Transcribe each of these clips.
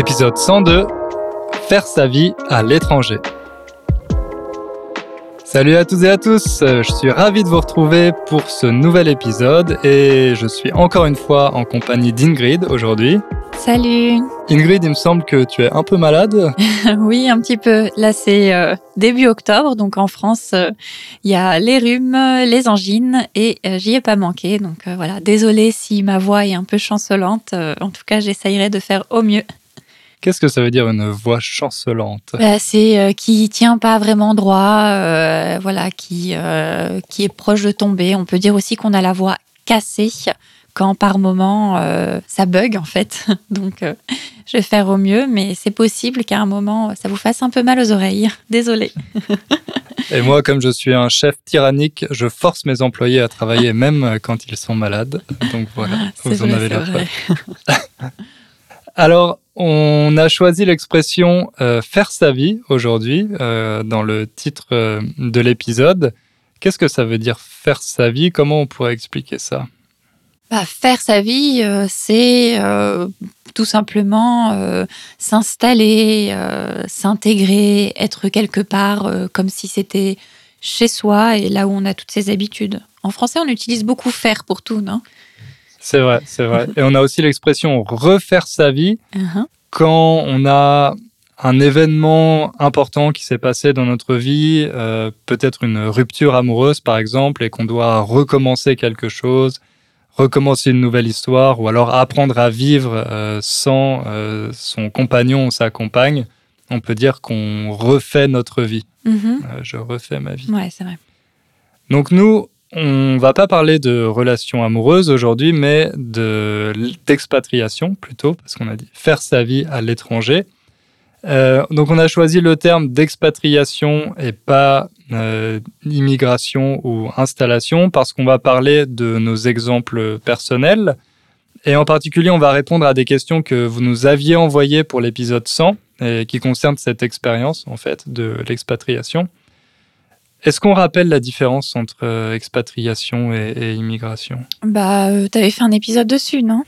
Épisode 102 Faire sa vie à l'étranger. Salut à tous et à tous, je suis ravi de vous retrouver pour ce nouvel épisode et je suis encore une fois en compagnie d'Ingrid aujourd'hui. Salut Ingrid, il me semble que tu es un peu malade. oui, un petit peu. Là, c'est euh, début octobre, donc en France, euh, il y a les rhumes, les angines et euh, j'y ai pas manqué. Donc voilà, désolée si ma voix est un peu chancelante. en tout cas, j'essayerai de faire au mieux. Qu'est-ce que ça veut dire une voix chancelante? Bah, C'est euh, qui tient pas vraiment droit, euh, voilà, qui, euh, qui est proche de tomber. On peut dire aussi qu'on a la voix cassée quand par moment ça bug en fait. Donc je vais faire au mieux, mais c'est possible qu'à un moment ça vous fasse un peu mal aux oreilles. Désolée. Et moi, comme je suis un chef tyrannique, je force mes employés à travailler même quand ils sont malades. Donc voilà, vous en avez la preuve. Alors, on a choisi l'expression euh, faire sa vie aujourd'hui euh, dans le titre euh, de l'épisode. Qu'est-ce que ça veut dire faire sa vie? Comment on pourrait expliquer ça? Bah, Faire sa vie, c'est tout simplement s'installer, s'intégrer, être quelque part comme si c'était chez soi et là où on a toutes ses habitudes. En français, on utilise beaucoup faire pour tout, non? C'est vrai, c'est vrai. Et on a aussi l'expression refaire sa vie uh-huh. quand on a un événement important qui s'est passé dans notre vie, euh, peut-être une rupture amoureuse par exemple, et qu'on doit recommencer quelque chose, recommencer une nouvelle histoire, ou alors apprendre à vivre euh, sans euh, son compagnon ou sa compagne, on peut dire qu'on refait notre vie. Mm-hmm. je refais ma vie. Ouais, c'est vrai. Donc nous, on va pas parler de relations amoureuses aujourd'hui, mais d'expatriation plutôt, parce qu'on a dit faire sa vie à l'étranger. Euh, donc on a choisi le terme d'expatriation et pas euh, immigration ou installation parce qu'on va parler de nos exemples personnels et en particulier on va répondre à des questions que vous nous aviez envoyées pour l'épisode 100 et qui concernent cette expérience en fait de l'expatriation. Est-ce qu'on rappelle la différence entre euh, expatriation et, immigration? Bah, euh, tu avais fait un épisode dessus, non?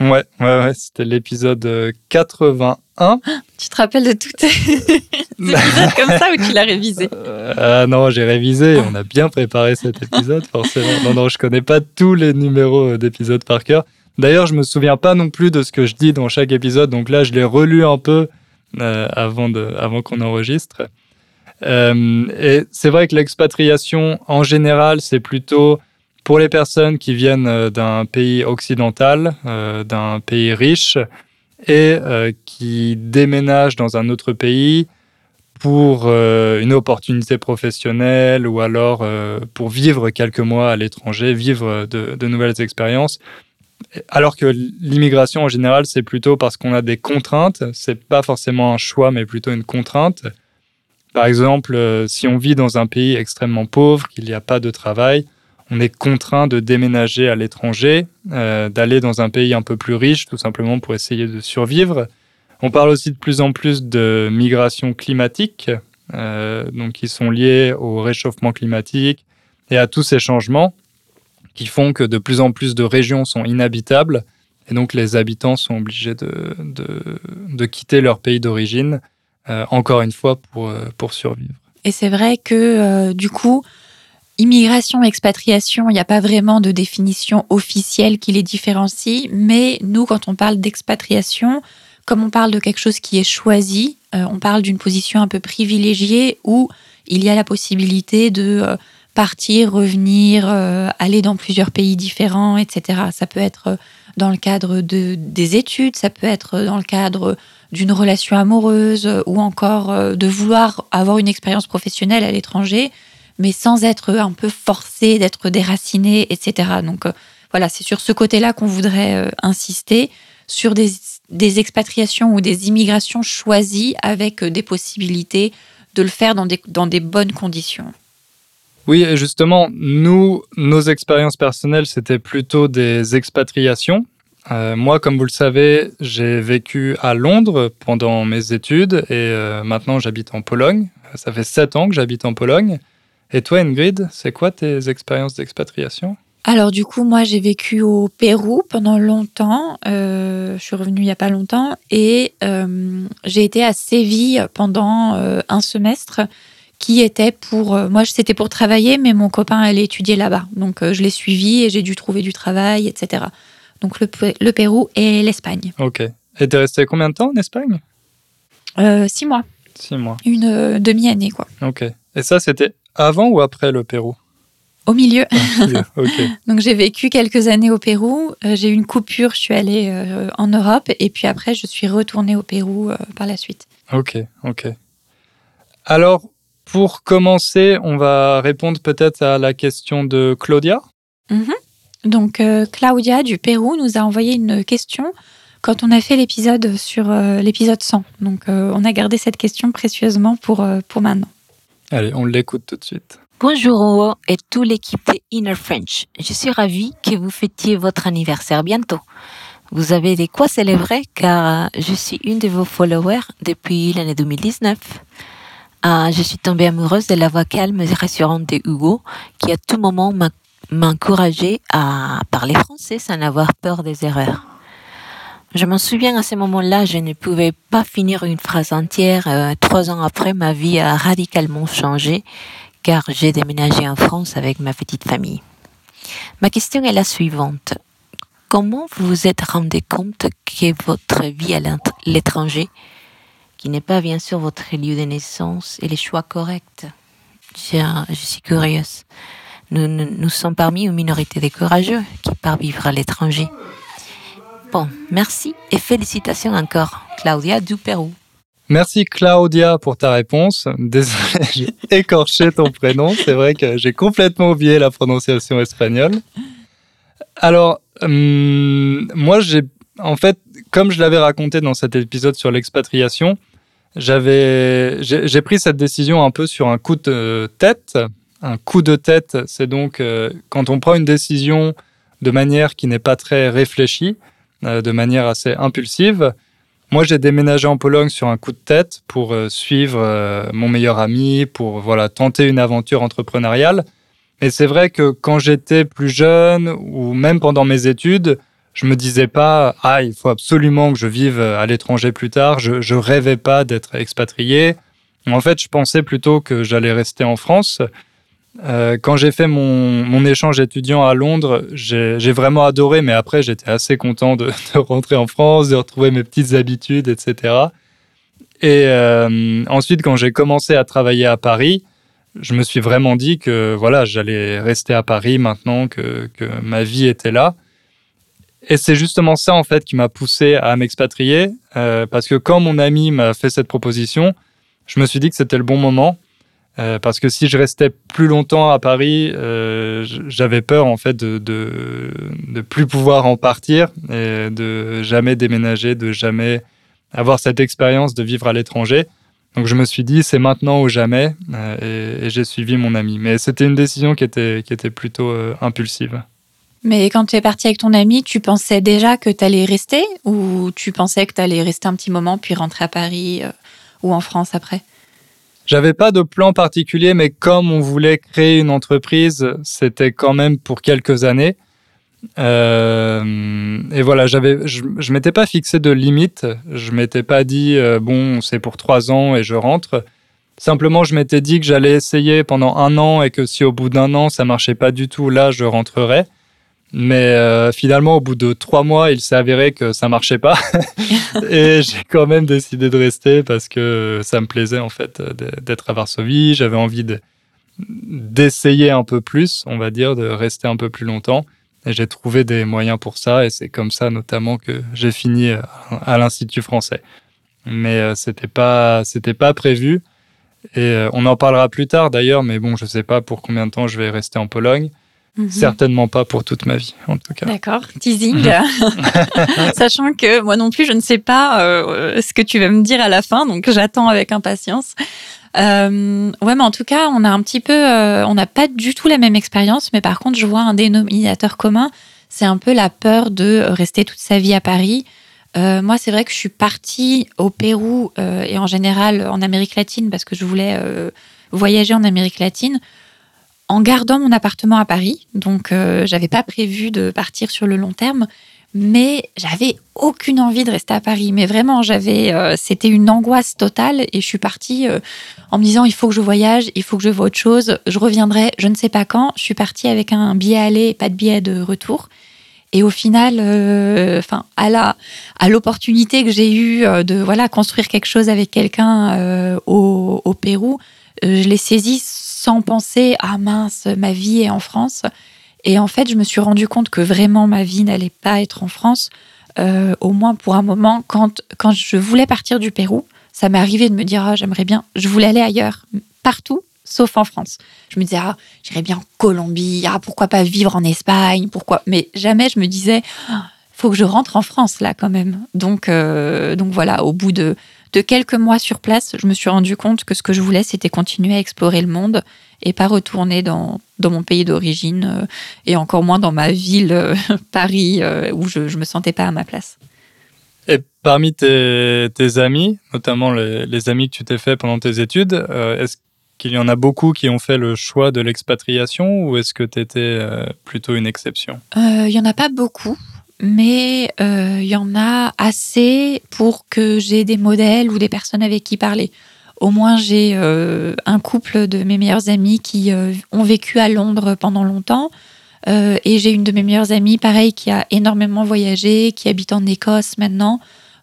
Ouais, ouais, ouais c'était l'épisode 81. Euh, tu te rappelles de tous tes épisodes comme ça ou tu l'as révisé? Ah non, j'ai révisé. On a bien préparé cet épisode, forcément. Non, non, je connais pas tous les numéros d'épisodes par cœur. D'ailleurs, je me souviens pas non plus de ce que je dis dans chaque épisode. Donc là, je l'ai relu un peu avant, de, avant qu'on enregistre. Euh, et c'est vrai que l'expatriation, en général, c'est plutôt pour les personnes qui viennent euh, d'un pays occidental, euh, d'un pays riche, et qui déménagent dans un autre pays pour une opportunité professionnelle ou alors pour vivre quelques mois à l'étranger, vivre de, de, nouvelles expériences. Alors que l'immigration en général, c'est plutôt parce qu'on a des contraintes. C'est pas forcément un choix, mais plutôt une contrainte. Par exemple, euh, si on vit dans un pays extrêmement pauvre, qu'il n'y a pas de travail, on est contraint de déménager à l'étranger, euh, d'aller dans un pays un peu plus riche, tout simplement pour essayer de survivre. On parle aussi de plus en plus de migration climatique, euh, donc qui sont liées au réchauffement climatique et à tous ces changements qui font que de plus en plus de régions sont inhabitables et donc les habitants sont obligés de, de quitter leur pays d'origine encore une fois, pour, euh, pour survivre. Et c'est vrai que, euh, du coup, immigration, expatriation, il n'y a pas vraiment de définition officielle qui les différencie, mais nous, quand on parle d'expatriation, comme on parle de quelque chose qui est choisi, on parle d'une position un peu privilégiée où il y a la possibilité de partir, revenir, aller dans plusieurs pays différents, etc. Ça peut être dans le cadre de, des études, ça peut être dans le cadre d'une relation amoureuse ou encore euh, de vouloir avoir une expérience professionnelle à l'étranger, mais sans être un peu forcé d'être déraciné, etc. Donc euh, voilà, c'est sur ce côté-là qu'on voudrait euh, insister, sur des, expatriations ou des immigrations choisies avec des possibilités de le faire dans des, dans des bonnes conditions. Oui, et justement, nous, nos expériences personnelles, c'était plutôt des expatriations. Euh, moi, comme vous le savez, j'ai vécu à Londres pendant mes études et euh, maintenant j'habite en Pologne. Ça fait sept ans que j'habite en Pologne. Et toi, Ingrid, c'est quoi tes expériences d'expatriation? Alors du coup, moi j'ai vécu au Pérou pendant longtemps. Euh, je suis revenue il n'y a pas longtemps et j'ai été à Séville pendant un semestre qui était pour moi c'était pour travailler, mais mon copain allait étudier là-bas, donc je l'ai suivi et j'ai dû trouver du travail, etc. Donc le, le Pérou et l'Espagne. Ok. Et t'es resté combien de temps en Espagne? Six mois. Six mois. Une demi-année quoi. Ok. Et ça c'était avant ou après le Pérou? Au milieu. Donc j'ai vécu quelques années au Pérou. Euh, j'ai eu une coupure, je suis allée euh, en Europe et puis après je suis retournée au Pérou euh, par la suite. Ok, ok. Alors pour commencer, on va répondre peut-être à la question de Claudia. Mhm. Donc Claudia du Pérou nous a envoyé une question quand on a fait l'épisode sur l'épisode 100. Donc on a gardé cette question précieusement pour, pour maintenant. Allez, on l'écoute tout de suite. Bonjour et toute l'équipe de Inner French. Je suis ravie que vous fêtiez votre anniversaire bientôt. Vous avez des quoi célébrer car je suis une de vos followers depuis l'année 2019. Ah, je suis tombée amoureuse de la voix calme et rassurante de Hugo qui à tout moment m'a encouragé à parler français sans avoir peur des erreurs. Je m'en souviens à ce moment-là, je ne pouvais pas finir une phrase entière. Euh, trois ans après, ma vie a radicalement changé car j'ai déménagé en France avec ma petite famille. Ma question est la suivante. Comment vous vous êtes rendu compte que votre vie à l'étranger, qui n'est pas bien sûr votre lieu de naissance, est le choix correct je, suis curieuse. Nous, sommes parmi une minorité de courageux qui partent vivre à l'étranger. Bon, merci et félicitations encore, Claudia du Pérou. Merci Claudia pour ta réponse. Désolé, j'ai écorché ton prénom. C'est vrai que j'ai complètement oublié la prononciation espagnole. Alors, hum, moi, j'ai, en fait, comme je l'avais raconté dans cet épisode sur l'expatriation, j'avais, j'ai, pris cette décision un peu sur un coup de tête. Un coup de tête, c'est donc euh, quand on prend une décision de manière qui n'est pas très réfléchie, euh, de manière assez impulsive. Moi, j'ai déménagé en Pologne sur un coup de tête pour euh, suivre mon meilleur ami, pour voilà tenter une aventure entrepreneuriale. Mais c'est vrai que quand j'étais plus jeune ou même pendant mes études, je me disais pas ah il faut absolument que je vive à l'étranger plus tard. Je, je rêvais pas d'être expatrié. En fait, je pensais plutôt que j'allais rester en France euh, quand j'ai fait mon, mon, échange étudiant à Londres, j'ai vraiment adoré, mais après j'étais assez content de, de, rentrer en France, de retrouver mes petites habitudes, etc. Et euh, ensuite, quand j'ai commencé à travailler à Paris, je me suis vraiment dit que voilà, j'allais rester à Paris maintenant que, que ma vie était là. Et c'est justement ça en fait qui m'a poussé à m'expatrier, euh, parce que quand mon ami m'a fait cette proposition, je me suis dit que c'était le bon moment euh, parce que si je restais plus longtemps à Paris, euh, j'avais peur en fait de, de, plus pouvoir en partir et de jamais déménager, de jamais avoir cette expérience de vivre à l'étranger. Donc je me suis dit c'est maintenant ou jamais euh, et, j'ai suivi mon ami. Mais c'était une décision qui était, qui était plutôt impulsive. Mais quand tu es parti avec ton ami, tu pensais déjà que tu allais rester ou tu pensais que tu allais rester un petit moment puis rentrer à Paris ou en France après? J'avais pas de plan particulier, mais comme on voulait créer une entreprise, c'était quand même pour quelques années. Euh, et voilà, j'avais, je, je m'étais pas fixé de limite. Je m'étais pas dit euh, bon, c'est pour trois ans et je rentre. Simplement, je m'étais dit que j'allais essayer pendant un an et que si au bout d'un an ça marchait pas du tout, là, je rentrerais. Mais euh, finalement, au bout de trois mois, il s'est avéré que ça marchait pas. et j'ai quand même décidé de rester parce que ça me plaisait en fait d'être à Varsovie. J'avais envie d'essayer un peu plus, on va dire, de rester un peu plus longtemps. Et j'ai trouvé des moyens pour ça. Et c'est comme ça notamment que j'ai fini euh, à l'Institut français. Mais euh, c'était pas, c'était pas prévu. Et on en parlera plus tard d'ailleurs. Mais bon, je sais pas pour combien de temps je vais rester en Pologne. Mhm. Certainement pas pour toute ma vie, en tout cas. D'accord, teasing. Mhm. Sachant que moi non plus, je ne sais pas euh, ce que tu vas me dire à la fin, donc j'attends avec impatience. Euh, ouais, mais en tout cas, on a un petit peu, euh, on n'a pas du tout la même expérience, mais par contre, je vois un dénominateur commun. C'est un peu la peur de rester toute sa vie à Paris. moi, c'est vrai que je suis partie au Pérou et en général en Amérique latine parce que je voulais voyager en Amérique latine en gardant mon appartement à Paris. Donc, euh, j'avais pas prévu de partir sur le long terme, mais j'avais aucune envie de rester à Paris. Mais vraiment, j'avais, euh, c'était une angoisse totale et je suis partie euh, en me disant il faut que je voyage, il faut que je vois autre chose. Je reviendrai, je ne sais pas quand. Je suis partie avec un billet aller, pas de billet de retour. Et au final, enfin, à la, à l'opportunité que j'ai eue de voilà construire quelque chose avec quelqu'un au, au Pérou, je l'ai saisi sans penser ah mince, ma vie est en France. Et en fait, je me suis rendu compte que vraiment ma vie n'allait pas être en France, euh, au moins pour un moment. Quand quand je voulais partir du Pérou, ça m'est arrivé de me dire ah j'aimerais bien, je voulais aller ailleurs, partout sauf en France. Je me disais, ah, j'irais bien en Colombie, ah, pourquoi pas vivre en Espagne, pourquoi? Mais jamais je me disais, ah, faut que je rentre en France là quand même. Donc, euh, donc voilà, au bout de, de quelques mois sur place, je me suis rendu compte que ce que je voulais, c'était continuer à explorer le monde et pas retourner dans, dans mon pays d'origine euh, et encore moins dans ma ville, euh, Paris, euh, où je, je me sentais pas à ma place. Et parmi tes, tes amis, notamment les, les amis que tu t'es fait pendant tes études, est-ce qu'il y en a beaucoup qui ont fait le choix de l'expatriation ou est-ce que tu étais plutôt une exception? Il y en a pas beaucoup, mais euh, il y en a assez pour que j'ai des modèles ou des personnes avec qui parler. Au moins, j'ai euh, un couple de mes meilleurs amis qui euh, ont vécu à Londres pendant longtemps. Euh, et j'ai une de mes meilleures amies, pareil, qui a énormément voyagé, qui habite en Écosse maintenant.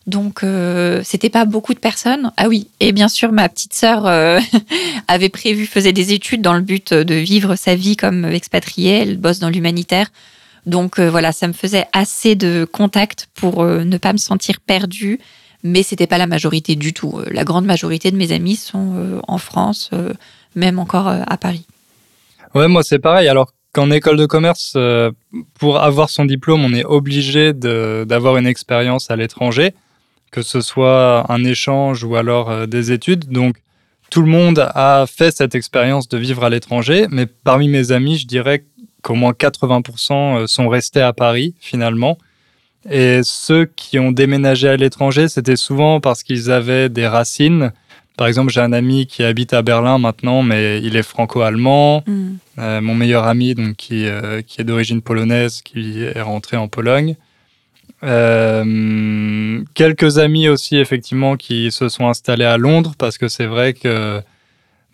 Donc, euh, c'était pas beaucoup de personnes. Ah oui, et bien sûr, ma petite sœur euh, avait prévu, faisait des études dans le but de vivre sa vie comme expatriée. Elle bosse dans l'humanitaire. Donc euh, voilà, ça me faisait assez de contacts pour euh, ne pas me sentir perdue. Mais c'était pas la majorité du tout. Euh, La grande majorité de mes amis sont en France, même encore à Paris. Ouais, moi c'est pareil. Alors qu'en école de commerce, pour avoir son diplôme, on est obligé d'avoir une expérience à l'étranger, que ce soit un échange ou alors des études. Donc tout le monde a fait cette expérience de vivre à l'étranger, mais parmi mes amis, je dirais qu'au moins 80% sont restés à Paris finalement. Et ceux qui ont déménagé à l'étranger, c'était souvent parce qu'ils avaient des racines. Par exemple, j'ai un ami qui habite à Berlin maintenant, mais il est franco-allemand. Mm. Euh, mon meilleur ami, donc, qui, euh, qui est d'origine polonaise, qui est rentré en Pologne. Euh, quelques amis aussi, effectivement, qui se sont installés à Londres, parce que c'est vrai que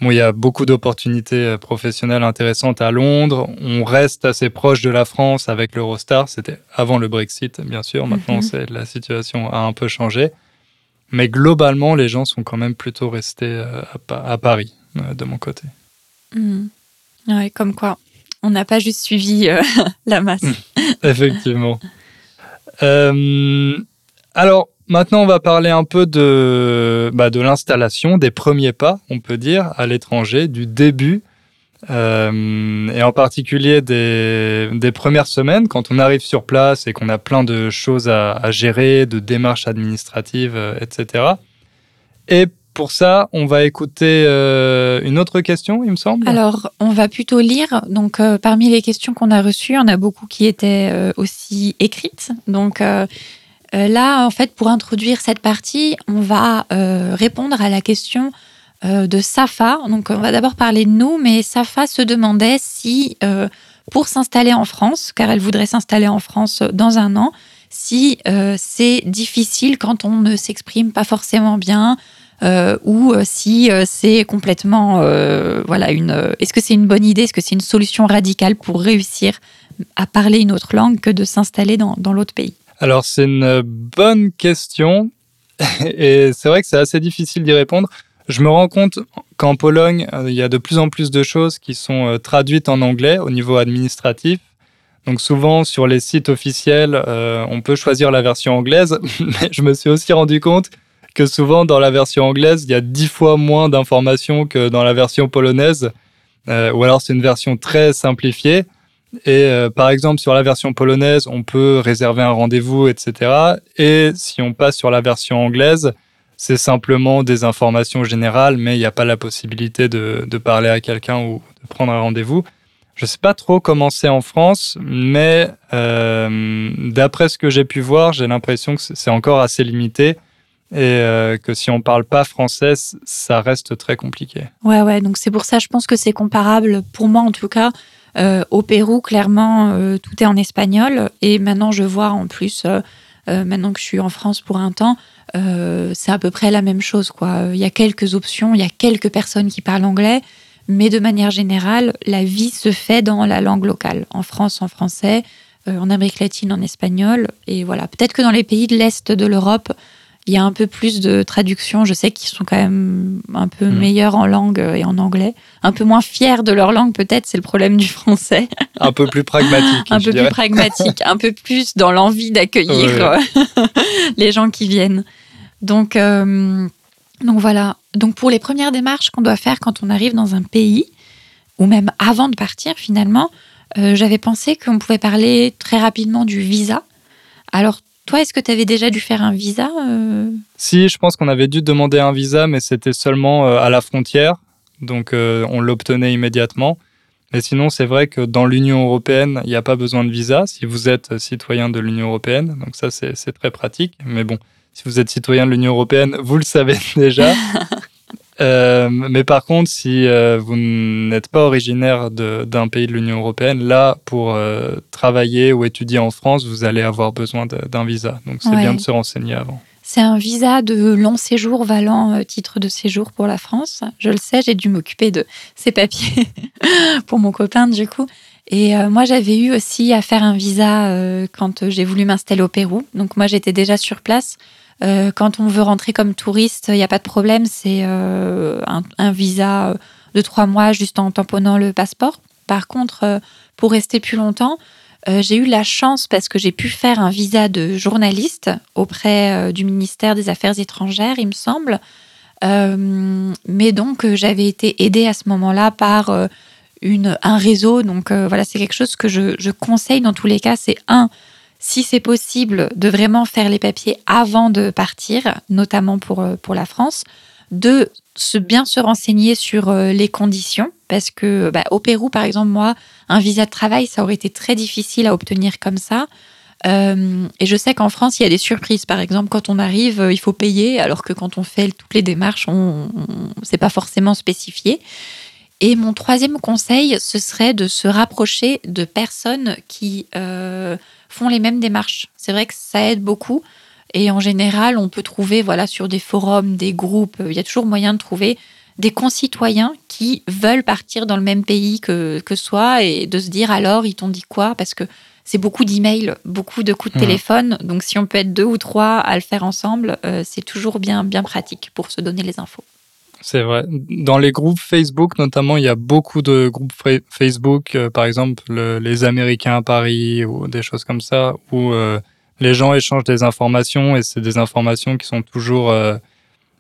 bon, il y a beaucoup d'opportunités euh, professionnelles intéressantes à Londres. On reste assez proche de la France avec l'Eurostar. C'était avant le Brexit, bien sûr. Maintenant, Mhm. c'est la situation a un peu changé. Mais globalement, les gens sont quand même plutôt restés euh, à, Pa- à Paris, euh, de mon côté. Mm. Ouais, comme quoi, on n'a pas juste suivi euh, la masse. Effectivement. Euh, alors, maintenant, on va parler un peu de, bah, de l'installation, des premiers pas, on peut dire, à l'étranger, du début, euh, et en particulier des, des premières semaines, quand on arrive sur place et qu'on a plein de choses à, gérer, de démarches administratives, euh, etc. Et pour ça, on va écouter euh, une autre question, il me semble. Alors, on va plutôt lire. Donc, parmi les questions qu'on a reçues, en a beaucoup qui étaient aussi écrites. Donc, euh, là, en fait, pour introduire cette partie, on va euh, répondre à la question euh, de Safa. Donc, on va d'abord parler de nous, mais Safa se demandait si, pour s'installer en France, car elle voudrait s'installer en France dans un an, si c'est difficile quand on ne s'exprime pas forcément bien, ou si c'est complètement voilà une est-ce que c'est une bonne idée est-ce que c'est une solution radicale pour réussir à parler une autre langue que de s'installer dans l'autre pays? Alors, c'est une bonne question. Et c'est vrai que c'est assez difficile d'y répondre. Je me rends compte qu'en Pologne, euh, il y a de plus en plus de choses qui sont euh, traduites en anglais au niveau administratif. Donc souvent sur les sites officiels, euh, on peut choisir la version anglaise, mais je me suis aussi rendu compte que souvent dans la version anglaise, il y a dix fois moins d'informations que dans la version polonaise, ou alors c'est une version très simplifiée. Et euh, par exemple, sur la version polonaise, on peut réserver un rendez-vous, etc. Et si on passe sur la version anglaise, c'est simplement des informations générales, mais il n'y a pas la possibilité de, parler à quelqu'un ou de prendre un rendez-vous. Je ne sais pas trop comment c'est en France, mais euh, d'après ce que j'ai pu voir, j'ai l'impression que c'est encore assez limité et que si on parle pas français, ça reste très compliqué. Ouais, ouais, donc c'est pour ça, je pense que c'est comparable, pour moi en tout cas. Au Pérou, clairement, tout est en espagnol. Et maintenant, je vois en plus, maintenant que je suis en France pour un temps, c'est à peu près la même chose. Quoi. Il y a quelques options, il y a quelques personnes qui parlent anglais, mais de manière générale, la vie se fait dans la langue locale. En France, en français, euh, en Amérique latine, en espagnol. Et voilà, peut-être que dans les pays de l'Est de l'Europe, il y a un peu plus de traduction. Je sais qu'ils sont quand même un peu mm. meilleurs en langue et en anglais. Un peu moins fiers de leur langue, peut-être, c'est le problème du français. Un peu plus pragmatique. un peu plus pragmatique, un peu plus dans l'envie d'accueillir les gens qui viennent. Donc, euh, donc voilà. Donc pour les premières démarches qu'on doit faire quand on arrive dans un pays, ou même avant de partir finalement, euh, j'avais pensé qu'on pouvait parler très rapidement du visa. Alors toi, est-ce que tu avais déjà dû faire un visa euh Si, je pense qu'on avait dû demander un visa, mais c'était seulement euh, à la frontière. Donc on l'obtenait immédiatement. Mais sinon, c'est vrai que dans l'Union européenne, il n'y a pas besoin de visa si vous êtes citoyen de l'Union européenne. Donc ça, c'est très pratique. Mais bon, si vous êtes citoyen de l'Union européenne, vous le savez déjà. Euh, mais par contre, si euh, vous n'êtes pas originaire d'un pays de l'Union européenne, là, pour euh, travailler ou étudier en France, vous allez avoir besoin d'un visa. Donc c'est bien de se renseigner avant. C'est un visa de long séjour valant titre de séjour pour la France. Je le sais, j'ai dû m'occuper de ces papiers pour mon copain du coup. Et moi, j'avais eu aussi à faire un visa quand j'ai voulu m'installer au Pérou. Donc moi, j'étais déjà sur place. Euh, quand on veut rentrer comme touriste, il n'y a pas de problème, c'est euh, un, visa de trois mois juste en tamponnant le passeport. Par contre, euh, pour rester plus longtemps, j'ai eu la chance parce que j'ai pu faire un visa de journaliste auprès du ministère des Affaires étrangères, il me semble. mais donc, j'avais été aidée à ce moment-là par un réseau. Donc, voilà, c'est quelque chose que je, je, conseille dans tous les cas. C'est un, si c'est possible, de vraiment faire les papiers avant de partir, notamment pour, euh, pour la France. De se bien se renseigner sur euh, les conditions, parce que bah, au Pérou, par exemple, moi, un visa de travail, ça aurait été très difficile à obtenir comme ça. Euh, et je sais qu'en France, il y a des surprises. Par exemple, quand on arrive, il faut payer, alors que quand on fait toutes les démarches, on, c'est pas forcément spécifié. Et mon troisième conseil, ce serait de se rapprocher de personnes qui font les mêmes démarches. C'est vrai que ça aide beaucoup. Et en général, on peut trouver voilà, sur des forums, des groupes, il y a toujours moyen de trouver des concitoyens qui veulent partir dans le même pays que, que soi et de se dire alors, ils t'ont dit quoi? Parce que c'est beaucoup d'emails, beaucoup de coups de mmh. téléphone. Donc, si on peut être deux ou trois à le faire ensemble, euh, c'est toujours bien, bien pratique pour se donner les infos. C'est vrai. Dans les groupes Facebook, notamment, il y a beaucoup de groupes Facebook, euh, par exemple les Américains à Paris ou des choses comme ça, où euh, les gens échangent des informations et c'est des informations qui sont toujours euh,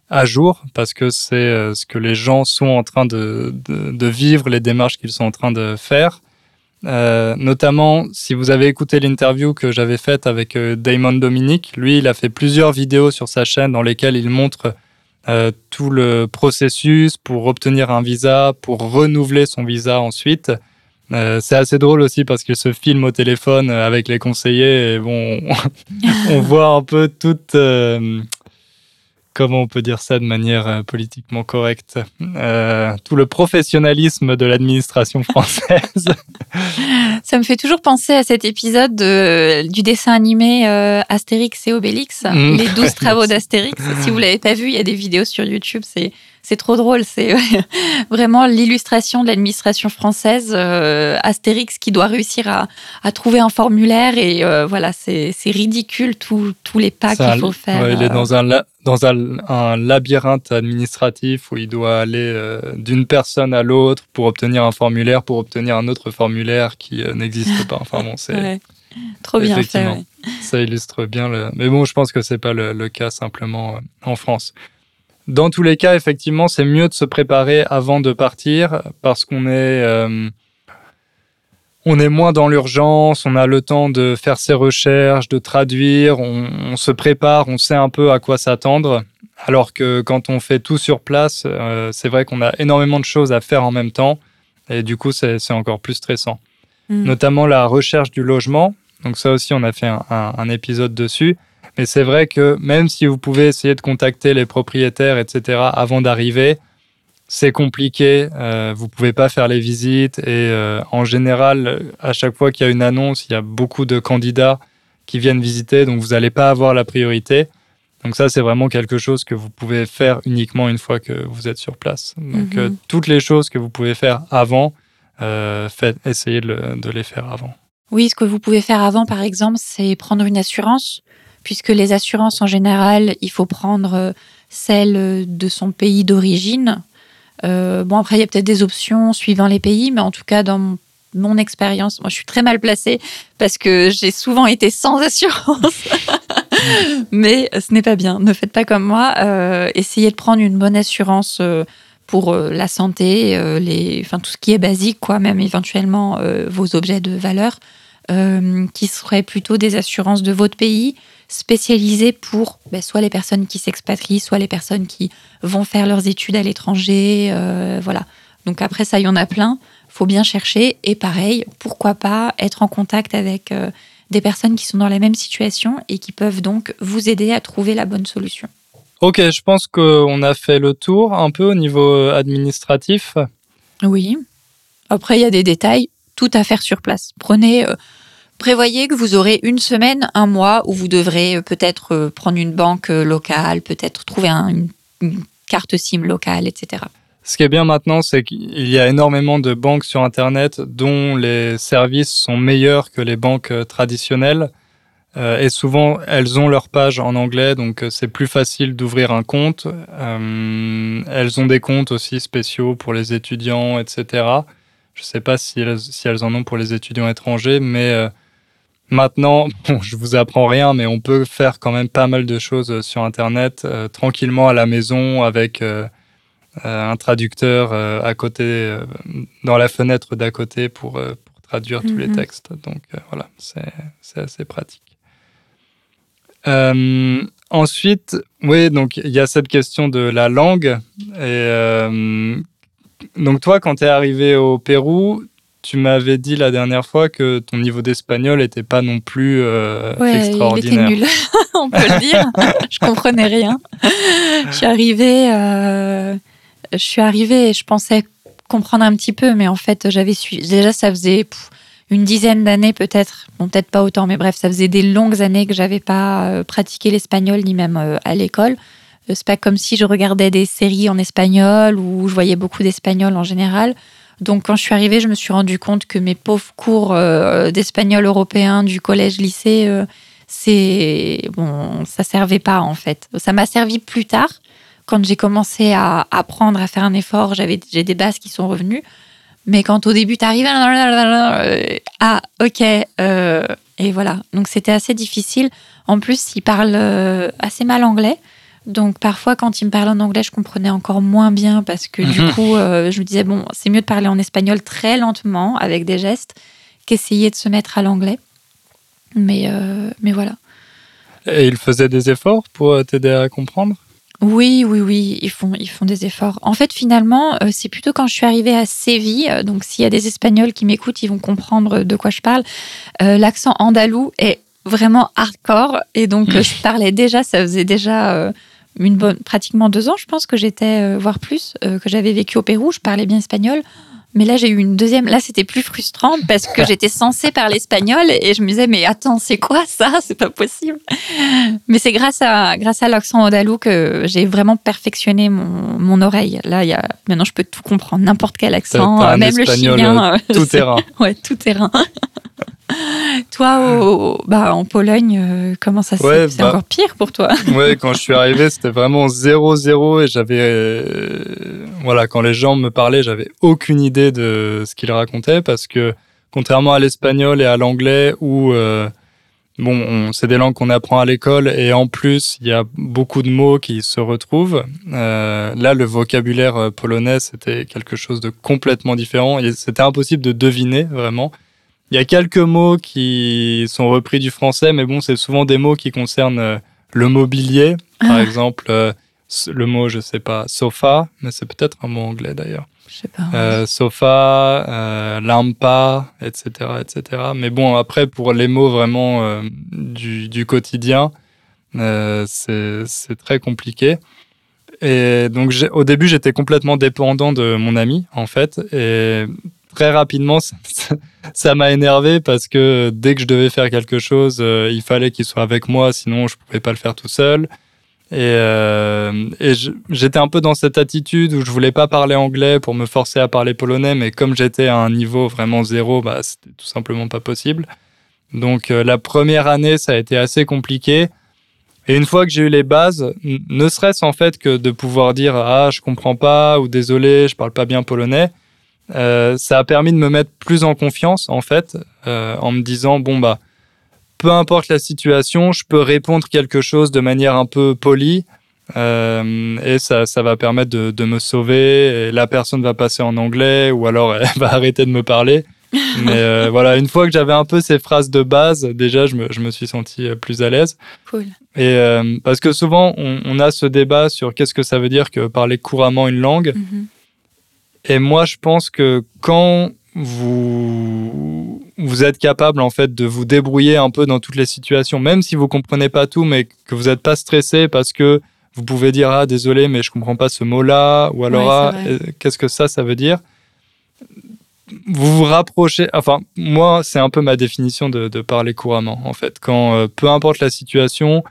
à jour parce que c'est ce que les gens sont en train de, de, vivre, les démarches qu'ils sont en train de faire. notamment, si vous avez écouté l'interview que j'avais faite avec Damon Dominique, lui, il a fait plusieurs vidéos sur sa chaîne dans lesquelles il montre euh, tout le processus pour obtenir un visa, pour renouveler son visa ensuite. Euh, c'est assez drôle aussi parce qu'il se filme au téléphone avec les conseillers et bon, on voit un peu toute euh, comment on peut dire ça de manière euh, politiquement correcte, euh, tout le professionnalisme de l'administration française. ça me fait toujours penser à cet épisode du dessin animé euh, Astérix et Obélix, mmh. les 12 travaux d'Astérix. Si vous l'avez pas vu, il y a des vidéos sur YouTube, c'est c'est trop drôle. C'est vraiment l'illustration de l'administration française, euh, Astérix qui doit réussir à, à trouver un formulaire et euh, voilà, c'est ridicule tous les pas qu'il faut faire. il est dans un dans un, un, labyrinthe administratif où il doit aller euh, d'une personne à l'autre pour obtenir un formulaire, pour obtenir un autre formulaire qui n'existe pas. Enfin bon, c'est trop bien fait. Ça illustre bien le. Mais bon, je pense que c'est pas le, le, cas simplement en France. Dans tous les cas, effectivement, c'est mieux de se préparer avant de partir parce qu'on est, euh, on est moins dans l'urgence, on a le temps de faire ses recherches, de traduire, on, se prépare, on sait un peu à quoi s'attendre. Alors que quand on fait tout sur place, euh, c'est vrai qu'on a énormément de choses à faire en même temps et du coup, c'est encore plus stressant. Mm. Notamment la recherche du logement. Donc ça aussi, on a fait un, un épisode dessus. Mais c'est vrai que même si vous pouvez essayer de contacter les propriétaires, etc., avant d'arriver, c'est compliqué. Euh, vous pouvez pas faire les visites et euh, en général, à chaque fois qu'il y a une annonce, il y a beaucoup de candidats qui viennent visiter, donc vous n'allez pas avoir la priorité. Donc ça, c'est vraiment quelque chose que vous pouvez faire uniquement une fois que vous êtes sur place. Donc Mhm. euh, toutes les choses que vous pouvez faire avant, euh, faites, essayez de, le- de les faire avant. Oui, ce que vous pouvez faire avant, par exemple, c'est prendre une assurance, puisque les assurances, en général, il faut prendre euh, celle de son pays d'origine. Euh, bon, après, il y a peut-être des options suivant les pays, mais en tout cas, dans mon, expérience, moi, je suis très mal placée parce que j'ai souvent été sans assurance. mais ce n'est pas bien. Ne faites pas comme moi. Euh, essayez de prendre une bonne assurance. pour la santé, les, enfin tout ce qui est basique, quoi, même éventuellement vos objets de valeur, qui seraient plutôt des assurances de votre pays, spécialisées pour ben, soit les personnes qui s'expatrient, soit les personnes qui vont faire leurs études à l'étranger, euh, voilà. Donc après ça, il y en a plein. Faut bien chercher et pareil, pourquoi pas être en contact avec euh, des personnes qui sont dans la même situation et qui peuvent donc vous aider à trouver la bonne solution. Ok, je pense qu'on a fait le tour un peu au niveau euh, administratif. Oui. Après, il y a des détails, tout à faire sur place. Prenez, euh, prévoyez que vous aurez une semaine, un mois où vous devrez euh, peut-être euh, prendre une banque euh, locale, peut-être trouver un- une, carte SIM locale, etc. Ce qui est bien maintenant, c'est qu'il y a énormément de banques sur Internet dont les services sont meilleurs que les banques traditionnelles. Et souvent, elles ont leur page en anglais, donc c'est plus facile d'ouvrir un compte. Elles ont des comptes aussi spéciaux pour les étudiants, etc. Je ne sais pas si elles, en ont pour les étudiants étrangers, mais maintenant, bon, je vous apprends rien, mais on peut faire quand même pas mal de choses euh, sur Internet, euh, tranquillement à la maison, avec euh, un traducteur euh, à côté, dans la fenêtre d'à côté pour, pour traduire tous les Mhm. textes. Donc voilà, c'est assez pratique. Ensuite, oui, donc il y a cette question de la langue. Et donc toi, quand tu es arrivé au Pérou, tu m'avais dit la dernière fois que ton niveau d'espagnol n'était pas non plus euh, Ouais, il était extraordinaire. nul, on peut le dire. je comprenais rien. Je suis arrivée, euh, je suis arrivée et je pensais comprendre un petit peu, mais en fait, j'avais suivi. Déjà, ça faisait pff, une dizaine d'années peut-être, bon peut-être pas autant, mais bref, ça faisait des longues années que j'avais pas euh, pratiqué l'espagnol ni même euh, à l'école. C'est pas comme si je regardais des séries en espagnol ou je voyais beaucoup d'espagnol en général. Donc quand je suis arrivée, je me suis rendu compte que mes pauvres cours euh, d'espagnol européen du collège-lycée, euh, c'est bon, ça servait pas en fait. Ça m'a servi plus tard quand j'ai commencé à apprendre à faire un effort. J'avais j'ai des bases qui sont revenues, mais quand au début t'arrives, euh, ah ok, euh, et voilà. Donc c'était assez difficile. En plus, il parle euh, assez mal anglais. Donc parfois, quand il me parlait en anglais, je comprenais encore moins bien parce que du Mhm. coup, euh, je me disais, bon, c'est mieux de parler en espagnol très lentement, avec des gestes, qu'essayer de se mettre à l'anglais. Mais, euh, mais voilà. Et il faisait des efforts pour euh, t'aider à comprendre? Oui, oui, oui, ils font, ils font des efforts. En fait, finalement, c'est plutôt quand je suis arrivée à Séville, donc s'il y a des Espagnols qui m'écoutent, ils vont comprendre de quoi je parle. Euh, L'accent andalou est vraiment hardcore, et donc je parlais déjà, ça faisait déjà une bonne, pratiquement deux ans, je pense que j'étais, euh, voire plus, euh, que j'avais vécu au Pérou, je parlais bien espagnol. Mais là, j'ai eu une deuxième. Là, c'était plus frustrant parce que j'étais censée parler espagnol et je me disais, mais attends, c'est quoi ça? C'est pas possible. Mais c'est grâce à, grâce à l'accent andalou que j'ai vraiment perfectionné mon, mon oreille. Là, y a, maintenant, je peux tout comprendre, n'importe quel accent, même le chilien. euh, Tout terrain. Ouais, tout terrain. toi, au- bah, en Pologne, euh, comment ça se Ouais, C'est bah- encore pire pour toi? Ouais, quand je suis arrivé, c'était vraiment 0-0 et j'avais. euh, voilà, quand les gens me parlaient, j'avais aucune idée de ce qu'ils racontaient parce que, contrairement à l'espagnol et à l'anglais où. euh, Bon, on- c'est des langues qu'on apprend à l'école et en plus, il y a beaucoup de mots qui se retrouvent. Là, le vocabulaire polonais, c'était quelque chose de complètement différent et c'était impossible de deviner vraiment. Il y a quelques mots qui sont repris du français, mais bon, c'est souvent des mots qui concernent euh, le mobilier. Par Ah. exemple, euh, le mot, je sais pas, sofa, mais c'est peut-être un mot anglais d'ailleurs. Je sais pas. Euh, sofa, euh, lampa, etc., etc. Mais bon, après, pour les mots vraiment du, du quotidien, c'est très compliqué. Et donc, au début, j'étais complètement dépendant de mon ami, en fait. Et très rapidement, ça- m'a énervé parce que dès que je devais faire quelque chose, euh, il fallait qu'il soit avec moi, sinon je pouvais pas le faire tout seul. Et, euh, j'étais un peu dans cette attitude où je voulais pas parler anglais pour me forcer à parler polonais, mais comme j'étais à un niveau vraiment zéro, bah, c'était tout simplement pas possible. Donc euh, la première année, ça a été assez compliqué. Et une fois que j'ai eu les bases, ne serait-ce en fait que de pouvoir dire ah je comprends pas ou désolé je parle pas bien polonais, euh, ça a permis de me mettre plus en confiance en fait, euh, en me disant bon bah peu importe la situation, je peux répondre quelque chose de manière un peu polie. euh, et ça, ça va permettre de, de me sauver. Et la personne va passer en anglais ou alors elle va arrêter de me parler. Mais euh, voilà, une fois que j'avais un peu ces phrases de base, déjà, je me, je me suis senti plus à l'aise. Cool. Et euh, parce que souvent, on, on a ce débat sur qu'est-ce que ça veut dire que parler couramment une langue. Mhm. Et moi, je pense que quand vous, vous êtes capable en fait de vous débrouiller un peu dans toutes les situations, même si vous comprenez pas tout, mais que vous n'êtes pas stressé parce que vous pouvez dire ah désolé mais je comprends pas ce mot-là ou alors Ouais, ah euh, qu'est-ce que ça ça veut dire? Vous vous rapprochez. Enfin moi c'est un peu ma définition de, de parler couramment en fait. Quand euh, peu importe la situation,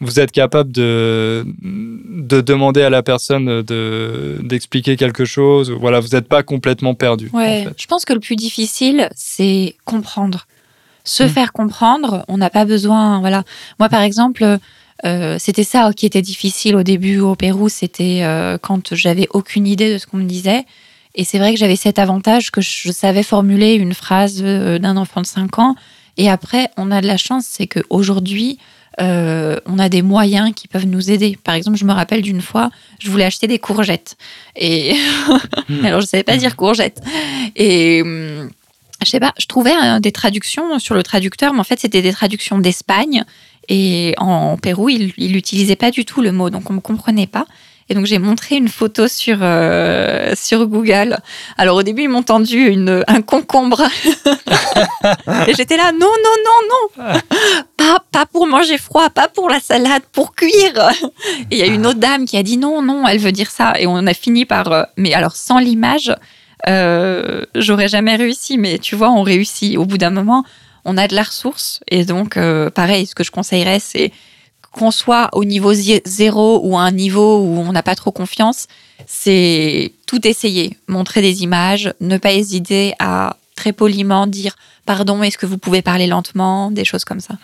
vous êtes capable de, de demander à la personne de, d'expliquer quelque chose. Voilà, vous n'êtes pas complètement perdu. Ouais, en fait. je pense que le plus difficile, c'est comprendre. Se Mm. faire comprendre, on n'a pas besoin. Voilà. Moi, par exemple, euh, c'était ça qui était difficile au début au Pérou. C'était euh, quand j'avais aucune idée de ce qu'on me disait. Et c'est vrai que j'avais cet avantage que je savais formuler une phrase euh, d'un enfant de 5 ans. Et après, on a de la chance, c'est qu'aujourd'hui, euh, on a des moyens qui peuvent nous aider. Par exemple, je me rappelle d'une fois, je voulais acheter des courgettes. Et Hmm. alors, je savais pas dire courgettes. Et hum, je sais pas, je trouvais hein, des traductions sur le traducteur, mais en fait, c'était des traductions d'Espagne. Et en Pérou, il n'utilisait pas du tout le mot, donc on me comprenait pas. Et donc j'ai montré une photo sur euh, sur Google. Alors au début ils m'ont tendu un concombre. Et j'étais là non non non non. Pas pas pour manger froid, pas pour la salade, pour cuire. Et il y a une autre dame qui a dit non non elle veut dire ça. Et on a fini par euh, mais alors sans l'image euh, j'aurais jamais réussi. Mais tu vois on réussit. Au bout d'un moment on a de la ressource. Et donc pareil ce que je conseillerais c'est qu'on soit au niveau zéro ou à un niveau où on n'a pas trop confiance, c'est tout essayer, montrer des images, ne pas hésiter à très poliment dire pardon, est-ce que vous pouvez parler lentement, des choses comme ça.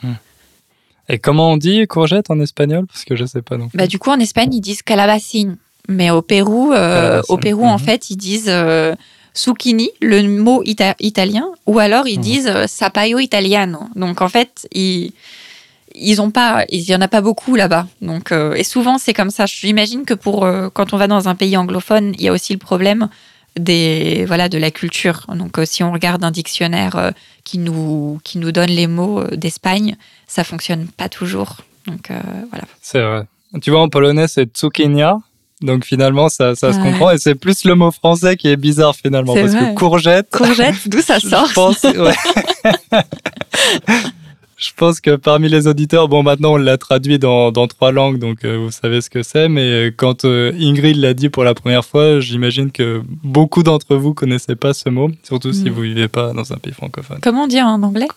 Et comment on dit courgette en espagnol? Parce que je sais pas non plus. Bah, du coup, en Espagne, ils disent calabacine, mais au Pérou, euh, au Pérou, en mhm. fait, ils disent euh, zucchini, le mot ita- italien, ou alors ils Mhm. disent euh, sapaio italiano. Donc en fait, ils ils ont pas, il y en a pas beaucoup là-bas. Donc euh, et souvent c'est comme ça. J'imagine que pour euh, quand on va dans un pays anglophone, il y a aussi le problème des voilà de la culture. Donc euh, si on regarde un dictionnaire qui nous qui nous donne les mots d'Espagne, ça fonctionne pas toujours. Donc voilà. C'est vrai. Tu vois, en polonais, c'est zucchinia. Donc finalement, ça, ça se Ouais. comprend. Et c'est plus le mot français qui est bizarre finalement. Parce vrai. que courgette, Courgette, d'où ça je sort pense, ouais. Je pense que parmi les auditeurs, bon, maintenant on l'a traduit dans, dans trois langues, donc euh, vous savez ce que c'est. Mais euh, quand euh, Ingrid l'a dit pour la première fois, j'imagine que beaucoup d'entre vous connaissaient pas ce mot, surtout si Mm. vous vivez pas dans un pays francophone. Comment on dit en anglais?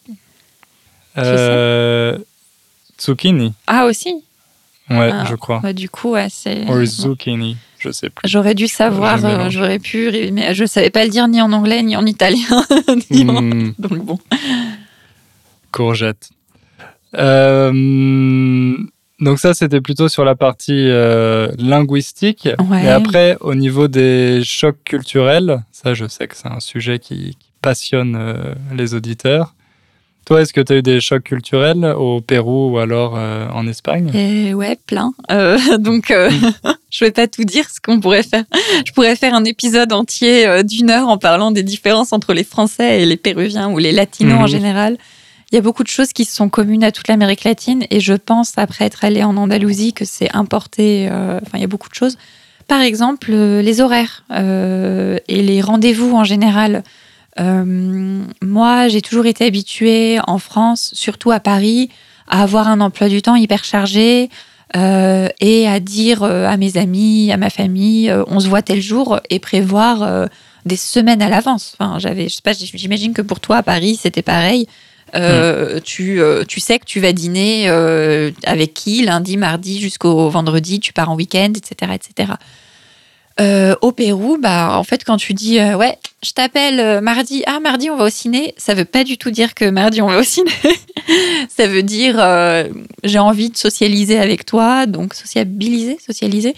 Euh, zucchini, Ah aussi? ouais, Ah. je crois. Bah, du coup, ouais, c'est. Or zucchini, je sais plus. J'aurais dû savoir, euh, j'aurais pu, mais je savais pas le dire ni en anglais ni en italien. ni en- Hmm. Donc bon. Courgette. Euh, donc ça, c'était plutôt sur la partie euh, linguistique. Ouais. Et après, au niveau des chocs culturels, ça, je sais que c'est un sujet qui, qui passionne euh, les auditeurs. Toi, est-ce que tu as eu des chocs culturels au Pérou ou alors euh, en Espagne? Et ouais, plein. Euh, donc, euh, je vais pas tout dire ce qu'on pourrait faire. Je pourrais faire un épisode entier d'une heure en parlant des différences entre les Français et les Péruviens ou les Latinos en Mhm. général. Il y a beaucoup de choses qui sont communes à toute l'Amérique latine et je pense, après être allée en Andalousie, que c'est importé. euh, Enfin, il y a beaucoup de choses. Par exemple, euh, les horaires euh, et les rendez-vous en général. Moi, j'ai toujours été habituée en France, surtout à Paris, à avoir un emploi du temps hyper chargé et à dire à mes amis, à ma famille, on se voit tel jour et prévoir des semaines à l'avance. Enfin, j'avais, je sais pas, j'imagine que pour toi à Paris c'était pareil. Euh, tu, euh, tu sais que tu vas dîner euh, avec qui lundi, mardi jusqu'au vendredi, tu pars en week-end, etc., etc. Au Pérou, bah en fait quand tu dis ouais, je t'appelle mardi, ah mardi on va au ciné, ça veut pas du tout dire que mardi on va au ciné. ça veut dire j'ai envie de socialiser avec toi, donc sociabiliser, socialiser.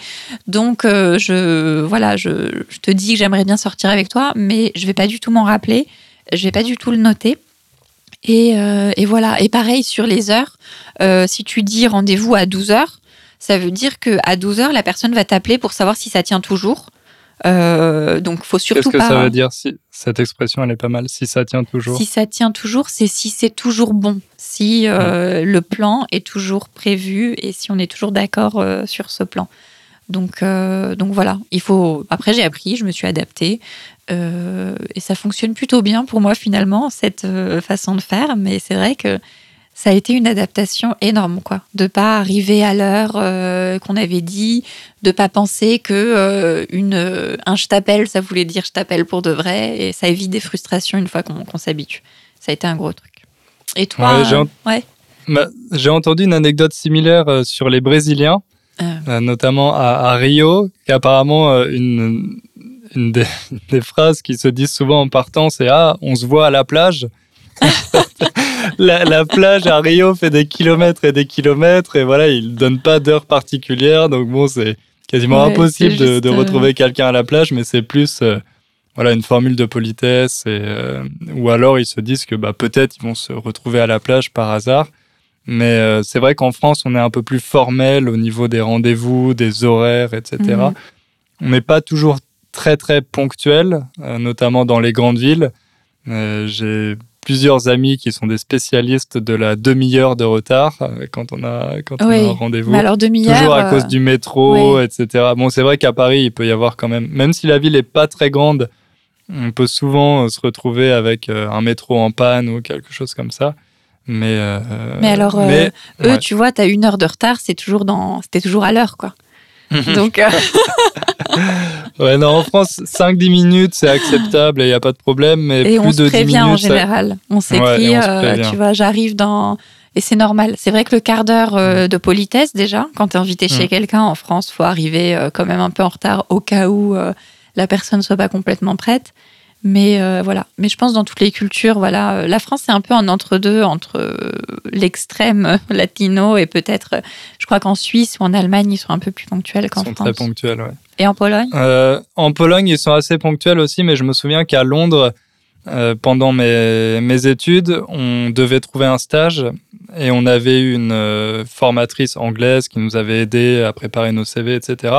Donc je voilà, je, je te dis que j'aimerais bien sortir avec toi, mais je vais pas du tout m'en rappeler, je vais pas du tout le noter. Et, euh, et voilà. Et pareil sur les heures, euh, si tu dis rendez-vous à 12 heures, ça veut dire que à 12 heures, la personne va t'appeler pour savoir si ça tient toujours. Euh, donc, faut Qu'est-ce surtout que pas. ça veut dire si cette expression elle est pas mal? Si ça tient toujours? Si ça tient toujours, c'est si c'est toujours bon, si euh, le plan est toujours prévu et si on est toujours d'accord euh, sur ce plan. Donc, donc voilà, il faut. Après, j'ai appris, je me suis adaptée euh, et ça fonctionne plutôt bien pour moi finalement cette euh, façon de faire. Mais c'est vrai que ça a été une adaptation énorme, quoi, de pas arriver à l'heure euh, qu'on avait dit, de pas penser que une un je t'appelle, ça voulait dire je t'appelle pour de vrai et ça évite des frustrations une fois qu'on s'habitue. Ça a été un gros truc. Et toi, Ouais, j'ai ent- ouais. Bah, J'ai entendu une anecdote similaire sur les Brésiliens, notamment à, à Rio, qu'apparemment une, une des, des phrases qui se disent souvent en partant, c'est Ah, on se voit à la plage. la, la plage à Rio fait des kilomètres et des kilomètres, et voilà, ils donnent pas d'heure particulière, donc bon, c'est quasiment Ouais, impossible de, euh, retrouver quelqu'un à la plage, mais c'est plus euh, voilà une formule de politesse, et, euh, ou alors ils se disent que bah, peut-être ils vont se retrouver à la plage par hasard. Mais euh, c'est vrai qu'en France, on est un peu plus formel au niveau des rendez-vous, des horaires, etc. Mhm. On n'est pas toujours très très ponctuel, euh, notamment dans les grandes villes. Euh, J'ai plusieurs amis qui sont des spécialistes de la demi-heure de retard euh, quand on a quand on a un rendez-vous. Alors demi-heure. Toujours à cause du métro, etc. Bon, c'est vrai qu'à Paris, il peut y avoir quand même, même si la ville est pas très grande, on peut souvent se retrouver avec un métro en panne ou quelque chose comme ça. Mais, euh, Mais alors, euh, Eux, ouais. tu vois, t'as une heure de retard, c'est toujours dans, c'était toujours à l'heure, quoi. Donc, euh, ouais, non, en France, 5-10 minutes, c'est acceptable et il n'y a pas de problème. Mais et plus on se de 10 prévient minutes, en ça- général. On Ouais, s'écrit, on se euh, tu vois, j'arrive dans. Et c'est normal. C'est vrai que le quart d'heure euh, de politesse, déjà, quand t'es invité chez Mm. quelqu'un en France, faut arriver euh, quand même un peu en retard au cas où euh, la personne soit pas complètement prête. Mais euh, voilà. Mais je pense dans toutes les cultures, voilà, euh, la France c'est un peu en entre-deux entre euh, l'extrême latino et peut-être, je crois qu'en Suisse ou en Allemagne ils sont un peu plus ponctuels Ils qu'en sont France. très ponctuels, ouais. En Pologne Euh, en Pologne, ils sont assez ponctuels aussi, mais je me souviens qu'à Londres, euh, pendant mes, études, on devait trouver un stage et on avait une euh, formatrice anglaise qui nous avait aidé à préparer nos CV, etc.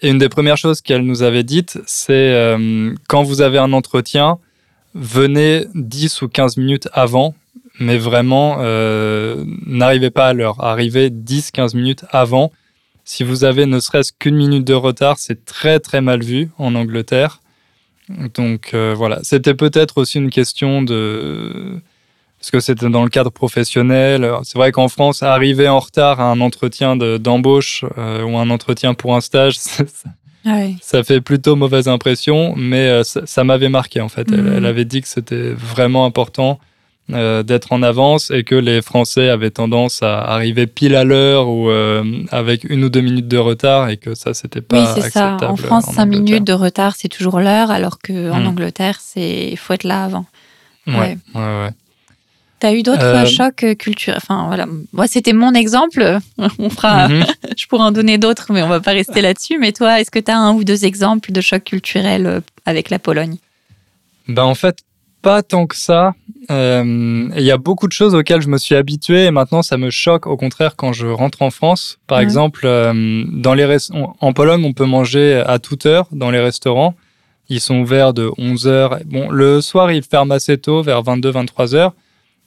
Et une des premières choses qu'elle nous avait dites, c'est quand vous avez un entretien, venez 10 ou 15 minutes avant, mais vraiment, n'arrivez pas à l'heure. Arrivez 10-15 minutes avant. Si vous avez ne serait-ce qu'une minute de retard, c'est très très mal vu en Angleterre. Donc euh, voilà, c'était peut-être aussi une question de... Parce que c'était dans le cadre professionnel. C'est vrai qu'en France, arriver en retard à un entretien de- d'embauche euh, ou un entretien pour un stage, ça, fait plutôt mauvaise impression, mais euh, ça, ça m'avait marqué en fait. Elle, Mhm. elle avait dit que c'était vraiment important euh, d'être en avance et que les Français avaient tendance à arriver pile à l'heure ou euh, avec une ou deux minutes de retard et que ça c'était pas Oui, c'est ça. acceptable. En France, 5 Angleterre. minutes de retard, c'est toujours l'heure, alors qu'en Mm. Angleterre, c'est il faut être là avant. Ouais, Ouais. ouais, ouais. T'as eu d'autres Euh, chocs culturels? Enfin, voilà. Moi, c'était mon exemple. On fera, Mhm. je pourrais en donner d'autres, mais on va pas rester là-dessus. Mais toi, est-ce que tu as un ou deux exemples de chocs culturels avec la Pologne? Ben, en fait, pas tant que ça. Euh, Il y a beaucoup de choses auxquelles je me suis habitué et maintenant ça me choque au contraire quand je rentre en France. Par exemple, euh, dans les on- en Pologne, on peut manger à toute heure dans les restaurants. Ils sont ouverts de 11h. Bon, le soir, ils ferment assez tôt, vers 22-23 heures.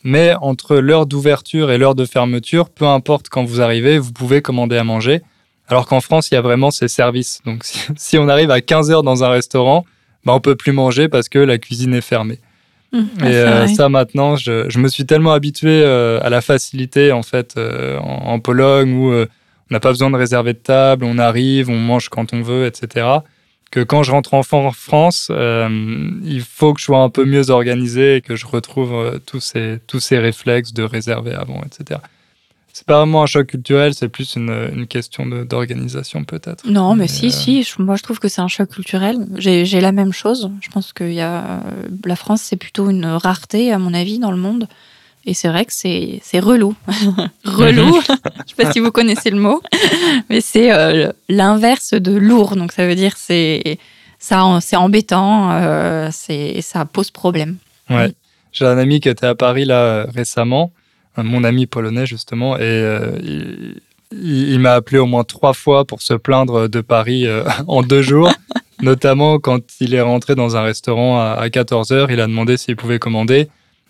Mais entre l'heure d'ouverture et l'heure de fermeture, peu importe quand vous arrivez, vous pouvez commander à manger. Alors qu'en France, il y a vraiment ces services. Donc, si, si on arrive à 15 heures dans un restaurant, ben, on peut plus manger parce que la cuisine est fermée. Mmh, Et c'est euh, ça, maintenant, je, je me suis tellement habitué euh, à la facilité, en fait, euh, en, en Pologne, où on n'a pas besoin de réserver de table, on arrive, on mange quand on veut, etc. Que quand je rentre en Fran- France, il faut que je sois un peu mieux organisé et que je retrouve tous, ces, tous ces réflexes de réserver avant, etc. C'est pas vraiment un choc culturel, c'est plus une, une question d'organisation, peut-être. Non, mais, Mais, si, euh, si. je- moi, je trouve que c'est un choc culturel. J'ai la même chose. Je pense que y a, euh, la France, c'est plutôt une rareté, à mon avis, dans le monde. Et c'est vrai que c'est relou. relou, je sais pas si vous connaissez le mot, mais c'est euh, l'inverse de lourd. Donc, ça veut dire c'est ça, c'est embêtant, euh, c'est ça pose problème. Ouais. J'ai un ami qui était à Paris là récemment, mon ami polonais justement, et euh, il, m'a appelé au moins trois fois pour se plaindre de Paris euh, en deux jours. Notamment quand il est rentré dans un restaurant à, à 14h, il a demandé s'il pouvait commander.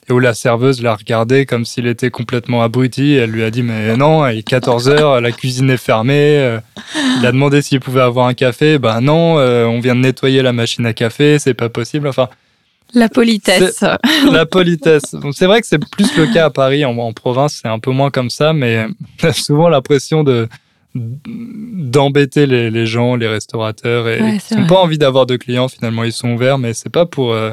Et où la serveuse l'a regardé comme s'il était complètement abruti. Elle lui a dit Mais non, il est 14h, la cuisine est fermée. Euh, Il a demandé s'il pouvait avoir un café. Ben non, on vient de nettoyer la machine à café, c'est pas possible. Enfin, La politesse. la politesse. C'est vrai que c'est plus le cas à Paris. En, en province, c'est un peu moins comme ça, mais on a souvent l'impression de d'embêter les, les gens, les restaurateurs, et Ouais, ils n'ont pas envie d'avoir de clients. Finalement, ils sont ouverts, mais c'est pas pour euh,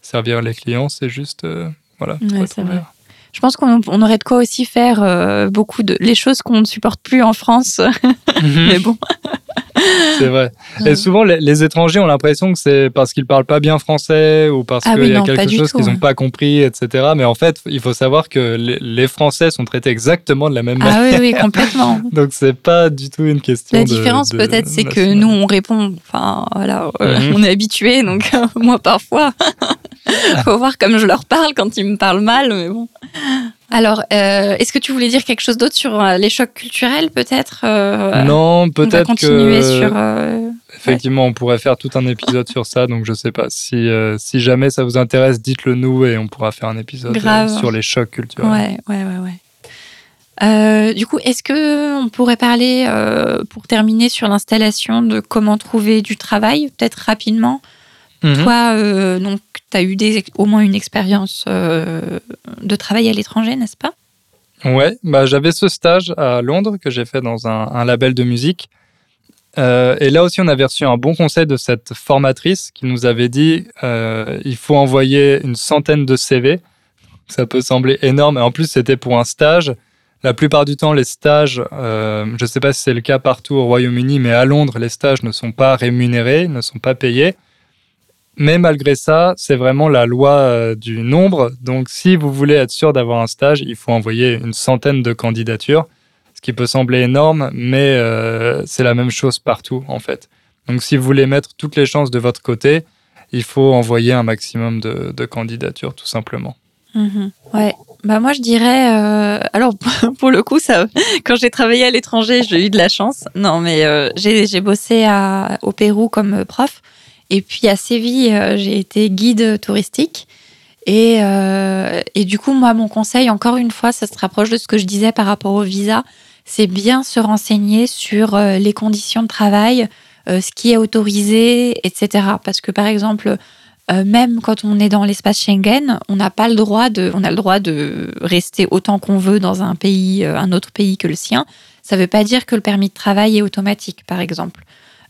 servir les clients, c'est juste euh, voilà. Ouais, être ouvert. Je pense qu'on on aurait de quoi aussi faire euh, beaucoup de les choses qu'on ne supporte plus en France. mais bon. c'est vrai. Et souvent, les, les étrangers ont l'impression que c'est parce qu'ils parlent pas bien français ou parce Ah qu'il oui, y a non, quelque chose qu'ils n'ont pas compris, etc. Mais en fait, il faut savoir que les, les Français sont traités exactement de la même manière. Ah oui, oui, complètement. Donc c'est pas du tout une question. La différence de peut-être, c'est que nous, on répond. Enfin, voilà, euh, Mhm. on est habitué, donc euh, moi parfois, faut voir comme je leur parle quand ils me parlent mal, mais bon. Alors, euh, est-ce que tu voulais dire quelque chose d'autre sur euh, les chocs culturels, peut-être euh, Non, peut-être continuer que sur. euh, effectivement on pourrait faire tout un épisode sur ça. Donc je sais pas si euh, si jamais ça vous intéresse, dites-le nous et on pourra faire un épisode Grave. sur les chocs culturels. Ouais, ouais, ouais, ouais. Euh, du coup, est-ce que on pourrait parler, euh, pour terminer, sur l'installation de comment trouver du travail, peut-être rapidement? Mhm. Toi, euh, donc, tu as eu au moins une expérience euh, de travail à l'étranger, n'est-ce pas? Ouais, bah, j'avais ce stage à Londres que j'ai fait dans un, label de musique. Euh, et là aussi, on avait reçu un bon conseil de cette formatrice qui nous avait dit euh, il faut envoyer une centaine de CV. Ça peut sembler énorme. Et en plus, c'était pour un stage. La plupart du temps, les stages, je ne sais pas si c'est le cas partout au Royaume-Uni, mais à Londres, les stages ne sont pas rémunérés, ne sont pas payés. Mais malgré ça, c'est vraiment la loi euh, du nombre. Donc, si vous voulez être sûr d'avoir un stage, il faut envoyer une centaine de candidatures, ce qui peut sembler énorme, mais euh, c'est la même chose partout, en fait. Donc, si vous voulez mettre toutes les chances de votre côté, il faut envoyer un maximum de, candidatures, tout simplement. Ouais. Bah moi je dirais euh, alors pour le coup ça quand j'ai travaillé à l'étranger j'ai eu de la chance non mais euh, j'ai bossé au Pérou comme prof et puis à Séville euh, j'ai été guide touristique et euh, et du coup moi mon conseil encore une fois ça se rapproche de ce que je disais par rapport au visa c'est bien se renseigner sur euh, les conditions de travail ce qui est autorisé etc parce que par exemple même quand on est dans l'espace Schengen, on n'a pas le droit de, on a le droit de rester autant qu'on veut dans un pays, un autre pays que le sien. Ça ne veut pas dire que le permis de travail est automatique, par exemple.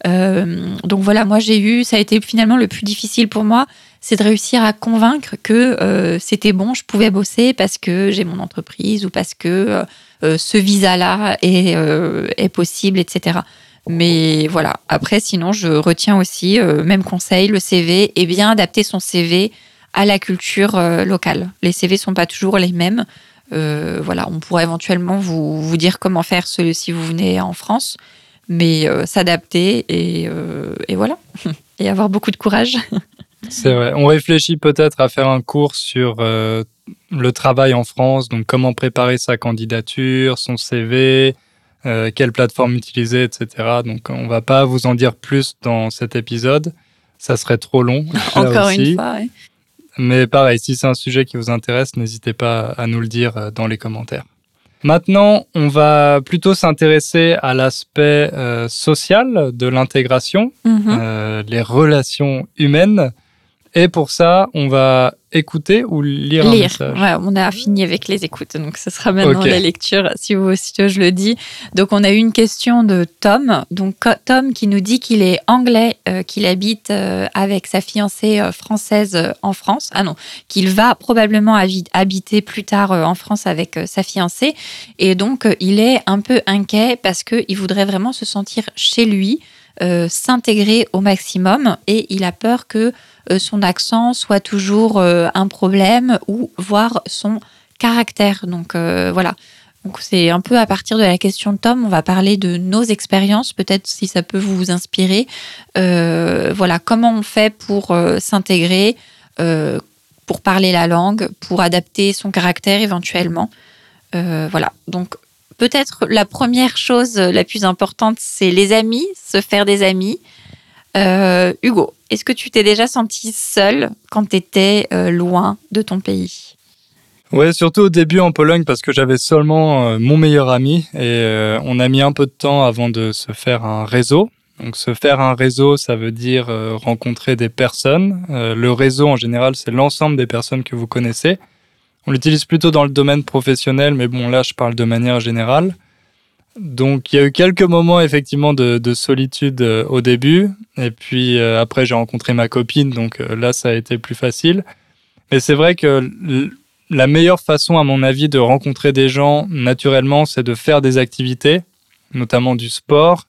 Euh, donc voilà, moi j'ai eu, ça a été finalement le plus difficile pour moi, c'est de réussir à convaincre que euh, c'était bon, je pouvais bosser parce que j'ai mon entreprise ou parce que euh, ce visa-là est, possible, etc. Mais voilà, après, sinon, je retiens aussi, même conseil, le CV, et bien adapter son CV à la culture locale. Les CV sont pas toujours les mêmes. Voilà, on pourrait éventuellement vous, vous dire comment faire ce, si vous venez en France, mais euh, s'adapter et, euh, et voilà. et avoir beaucoup de courage. C'est vrai. On réfléchit peut-être à faire un cours sur euh, le travail en France, donc comment préparer sa candidature, son CV, quelle plateforme utiliser, etc. Donc on va pas vous en dire plus dans cet épisode. Ça serait trop long. Encore aussi. une fois. ouais. Mais pareil, si c'est un sujet qui vous intéresse, n'hésitez pas à nous le dire dans les commentaires. Maintenant, on va plutôt s'intéresser à l'aspect euh, social de l'intégration, Mhm. euh, les relations humaines. Et pour ça, on va écouter ou lire, un Lire. message Ouais, on a fini avec les écoutes, donc ce sera maintenant la lecture, si vous si je le dis. Donc on a eu une question de Tom. Donc Tom qui nous dit qu'il est anglais, euh, qu'il habite euh, avec sa fiancée euh, française en France. Ah non, qu'il va probablement habi- habiter plus tard en France avec sa fiancée. Et donc il est un peu inquiet parce qu'il voudrait vraiment se sentir chez lui, euh, s'intégrer au maximum, et il a peur que euh, son accent soit toujours euh, un problème ou voire son caractère. Donc voilà. Donc c'est un peu à partir de la question de Tom, on va parler de nos expériences, peut-être si ça peut vous inspirer. Voilà, comment on fait pour s'intégrer, pour parler la langue, pour adapter son caractère éventuellement. Voilà. Donc peut-être la première chose la plus importante, c'est les amis, se faire des amis. Euh, Hugo, est-ce que tu t'es déjà senti seul quand tu étais loin de ton pays? Ouais, surtout au début en Pologne parce que j'avais seulement euh, mon meilleur ami et euh, on a mis un peu de temps avant de se faire un réseau. Donc se faire un réseau, ça veut dire euh, rencontrer des personnes. Euh, le réseau en général, c'est l'ensemble des personnes que vous connaissez. On l'utilise plutôt dans le domaine professionnel, mais bon là, je parle de manière générale. Donc il y a eu quelques moments effectivement de, de solitude euh, au début, et puis euh, après j'ai rencontré ma copine, donc euh, là ça a été plus facile. Mais c'est vrai que la meilleure façon, à mon avis, de rencontrer des gens naturellement, c'est de faire des activités, notamment du sport.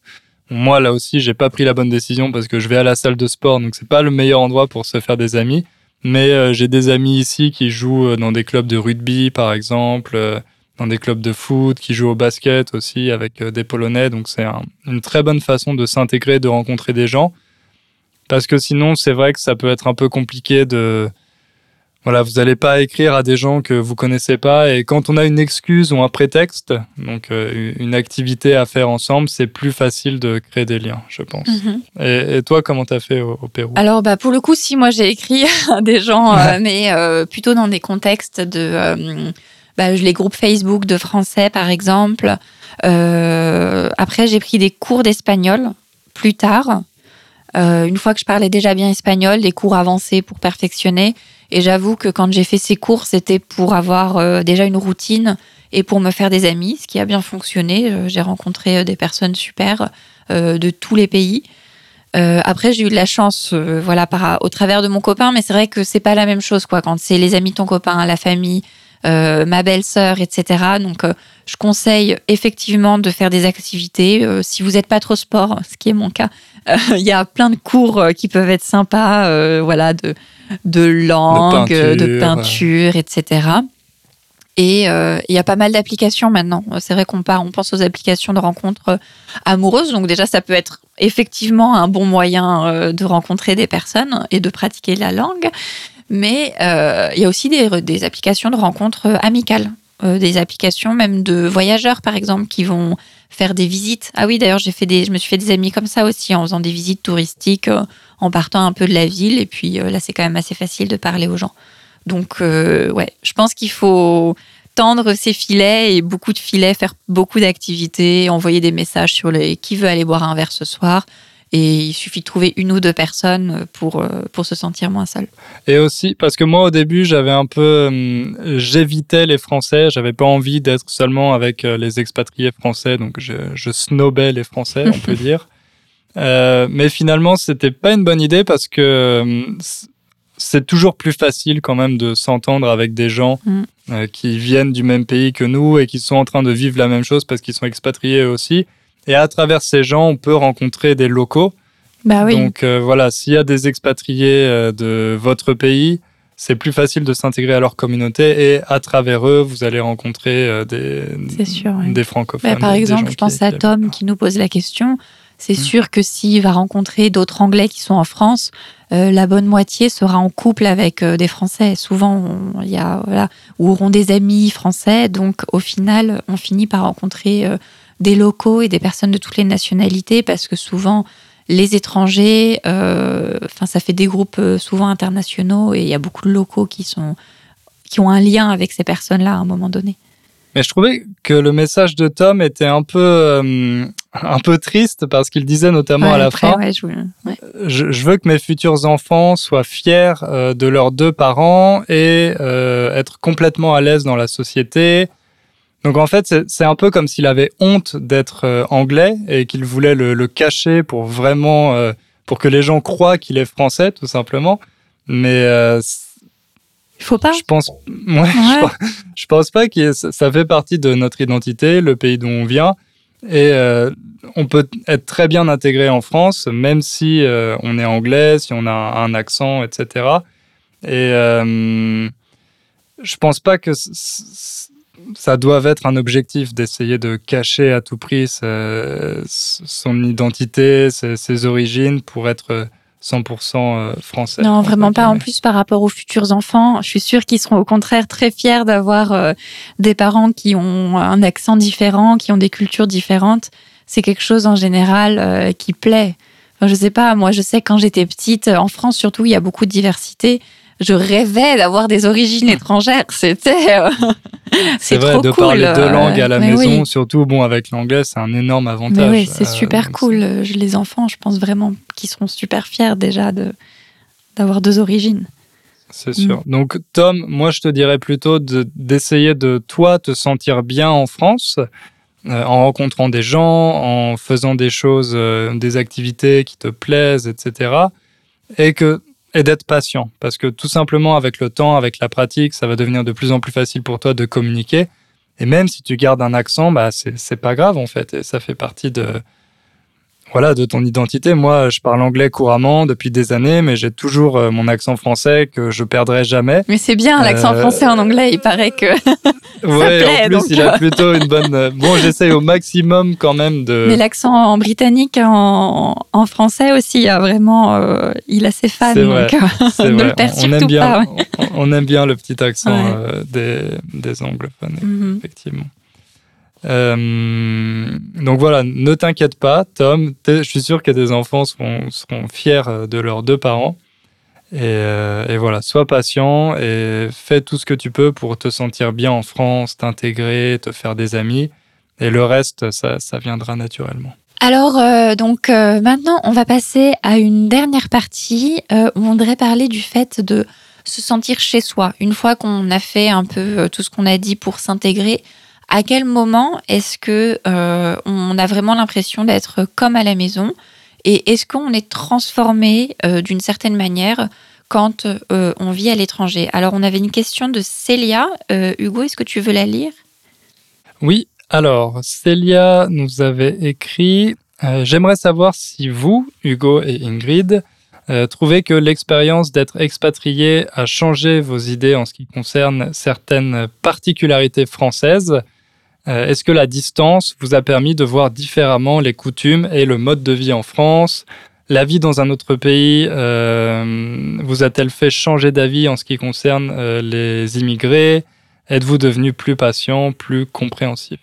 Moi, là aussi, j'ai pas pris la bonne décision parce que je vais à la salle de sport, donc c'est pas le meilleur endroit pour se faire des amis. Mais euh, j'ai des amis ici qui jouent euh, dans des clubs de rugby, par exemple, euh, dans des clubs de foot, qui jouent au basket aussi avec des Polonais. Donc c'est un- une très bonne façon de s'intégrer, de rencontrer des gens. Parce que sinon, c'est vrai que ça peut être un peu compliqué de, voilà, vous n'allez pas écrire à des gens que vous connaissez pas. Et quand on a une excuse ou un prétexte, donc euh, une activité à faire ensemble, c'est plus facile de créer des liens, je pense. Et, et toi, comment t'as fait au, au Pérou? Alors, bah, pour le coup, si moi j'ai écrit à des gens, euh, mais euh, plutôt dans des contextes de. bah, les groupes Facebook de français, par exemple. Après, j'ai pris des cours d'espagnol plus tard. Une fois que je parlais déjà bien espagnol, des cours avancés pour perfectionner. Et j'avoue que quand j'ai fait ces cours, c'était pour avoir euh, déjà une routine et pour me faire des amis, ce qui a bien fonctionné. Euh, J'ai rencontré euh, des personnes super de tous les pays. Après, j'ai eu de la chance, voilà, par, au travers de mon copain, mais c'est vrai que c'est pas la même chose, quoi, quand c'est les amis de ton copain, la famille, ma belle-sœur, etc. Donc, euh, je conseille effectivement de faire des activités. Euh, si vous n'êtes pas trop sport, ce qui est mon cas, euh, il y a plein de cours euh, qui peuvent être sympas, euh, voilà, de, de langue, peinture, de peinture, etc. Et euh, il y a pas mal d'applications maintenant. C'est vrai qu'on on pense aux applications de rencontres euh, amoureuses. Donc déjà, ça peut être effectivement un bon moyen euh, de rencontrer des personnes et de pratiquer la langue. Mais euh, il y a aussi des, applications de rencontres euh, amicales. Euh, des applications même de voyageurs, par exemple, qui vont faire des visites. Ah oui, d'ailleurs, j'ai fait des, je me suis fait des amis comme ça aussi, en faisant des visites touristiques, en partant un peu de la ville. Et puis là, c'est quand même assez facile de parler aux gens. Donc, ouais, je pense qu'il faut tendre ses filets et beaucoup de filets, faire beaucoup d'activités, envoyer des messages sur les qui veut aller boire un verre ce soir. Et il suffit de trouver une ou deux personnes pour, euh, pour se sentir moins seul. Et aussi, parce que moi, au début, j'avais un peu. hum, J'évitais les Français, j'avais pas envie d'être seulement avec euh, les expatriés français, donc je, je snobais les Français, on peut dire. Euh, mais finalement, c'était pas une bonne idée parce que hum, c'est toujours plus facile quand même de s'entendre avec des gens Mm. euh, qui viennent du même pays que nous et qui sont en train de vivre la même chose parce qu'ils sont expatriés aussi. Et à travers ces gens, on peut rencontrer des locaux. Bah oui. Donc euh, voilà, s'il y a des expatriés euh, de votre pays, c'est plus facile de s'intégrer à leur communauté et à travers eux, vous allez rencontrer euh, des, C'est sûr, oui. des francophones. Bah, par exemple, je pense qui- à Tom qui nous pose la question. C'est Mm. sûr que s'il va rencontrer d'autres Anglais qui sont en France, euh, la bonne moitié sera en couple avec euh, des Français. Souvent, il y a voilà, ou auront des amis français. Donc, au final, on finit par rencontrer des locaux et des personnes de toutes les nationalités parce que souvent, les étrangers, euh, enfin, ça fait des groupes euh, souvent internationaux et il y a beaucoup de locaux qui sont qui ont un lien avec ces personnes-là à un moment donné. Mais je trouvais que le message de Tom était un peu, euh, un peu triste parce qu'il disait notamment à la fin je, veux que mes futurs enfants soient fiers euh, de leurs deux parents et euh, être complètement à l'aise dans la société. Donc en fait, c'est un peu comme s'il avait honte d'être euh, anglais et qu'il voulait le, cacher pour vraiment pour que les gens croient qu'il est français, tout simplement. Mais il faut pas. Je pense, ouais, Je, pense, pas que ça fait partie de notre identité, le pays d'où on vient. Et euh, on peut être très bien intégré en France, même si euh, on est anglais, si on a un accent, etc. Et euh, je pense pas que ça doive être un objectif d'essayer de cacher à tout prix son identité, ses, ses, origines pour être 100% euh, français. Non, vraiment pas. En plus, par rapport aux futurs enfants, je suis sûre qu'ils seront au contraire très fiers d'avoir euh, des parents qui ont un accent différent, qui ont des cultures différentes. C'est quelque chose en général euh, qui plaît. Enfin, je sais pas, moi je sais quand j'étais petite, en France surtout, il y a beaucoup de diversité je rêvais d'avoir des origines étrangères. C'était, euh, c'est trop de parler deux langues à la maison, surtout bon avec l'anglais, c'est un énorme avantage. oui, c'est euh, super cool. Les enfants, je pense vraiment qu'ils seront super fiers déjà de d'avoir deux origines. C'est sûr. Mm. Donc Tom, moi je te dirais plutôt d'essayer de, toi te sentir bien en France. Euh, en rencontrant des gens, en faisant des choses, des activités qui te plaisent, etc. Et que et d'être patient. Parce que tout simplement, avec le temps, avec la pratique, ça va devenir de plus en plus facile pour toi de communiquer. Et même si tu gardes un accent, bah, c'est pas grave en fait. Et ça fait partie de, voilà, de ton identité. Moi, je parle anglais couramment depuis des années, mais j'ai toujours euh, mon accent français que je perdrai jamais. Mais c'est bien, l'accent euh, français en anglais, il paraît que ouais, en plus, il a plutôt une bonne... Euh, bon, j'essaye au maximum quand même de... Mais l'accent en britannique, en, en français aussi, a vraiment... il a ses fans, donc ne le perds on, aime bien, on, aime bien le petit accent des, des anglophones, mhm. effectivement. Euh, donc voilà, ne t'inquiète pas, Tom. Je suis sûr que tes enfants seront, seront fiers de leurs deux parents. Et, euh, et, voilà, sois patient et fais tout ce que tu peux pour te sentir bien en France, t'intégrer, te faire des amis. Et le reste, ça, ça viendra naturellement. Alors, euh, donc maintenant, on va passer à une dernière partie où on voudrait parler du fait de se sentir chez soi. Une fois qu'on a fait un peu tout ce qu'on a dit pour s'intégrer, à quel moment est-ce que euh, on a vraiment l'impression d'être comme à la maison? Et est-ce qu'on est transformé euh, d'une certaine manière quand euh, on vit à l'étranger? Alors on avait une question de Célia. Hugo, est-ce que tu veux la lire? Oui. Alors Célia nous avait écrit J'aimerais savoir si vous, Hugo et Ingrid, trouvez que l'expérience d'être expatrié a changé vos idées en ce qui concerne certaines particularités françaises euh, est-ce que la distance vous a permis de voir différemment les coutumes et le mode de vie en France? La vie dans un autre pays euh, vous a-t-elle fait changer d'avis en ce qui concerne euh, les immigrés? Êtes-vous devenu plus patient, plus compréhensif?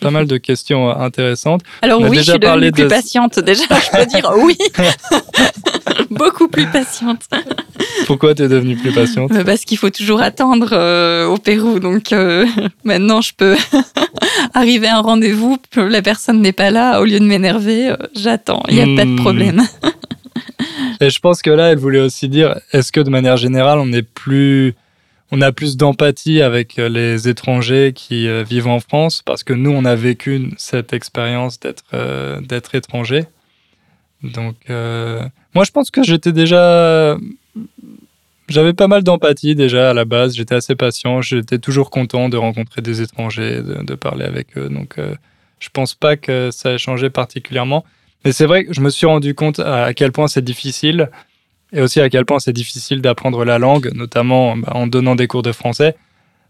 Pas mal de questions intéressantes. Alors oui, je suis devenue plus patiente déjà, je peux dire oui. Beaucoup plus patiente. Pourquoi tu es devenue plus patiente? Euh, Parce qu'il faut toujours attendre euh, au Pérou. Donc euh, maintenant, je peux arriver à un rendez-vous, la personne n'est pas là. Au lieu de m'énerver, j'attends. Il n'y a pas de hmm. problème. Et je pense que là, elle voulait aussi dire, est-ce que de manière générale, on est plus on a plus d'empathie avec les étrangers qui vivent en France parce que nous, on a vécu cette expérience d'être d'être étranger. Donc, moi, je pense que j'étais déjà j'avais pas mal d'empathie déjà à la base. J'étais assez patient. J'étais toujours content de rencontrer des étrangers, de, parler avec eux. Donc, euh, je pense pas que ça ait changé particulièrement. Mais c'est vrai que je me suis rendu compte à, quel point c'est difficile et aussi à quel point c'est difficile d'apprendre la langue, notamment bah, en donnant des cours de français.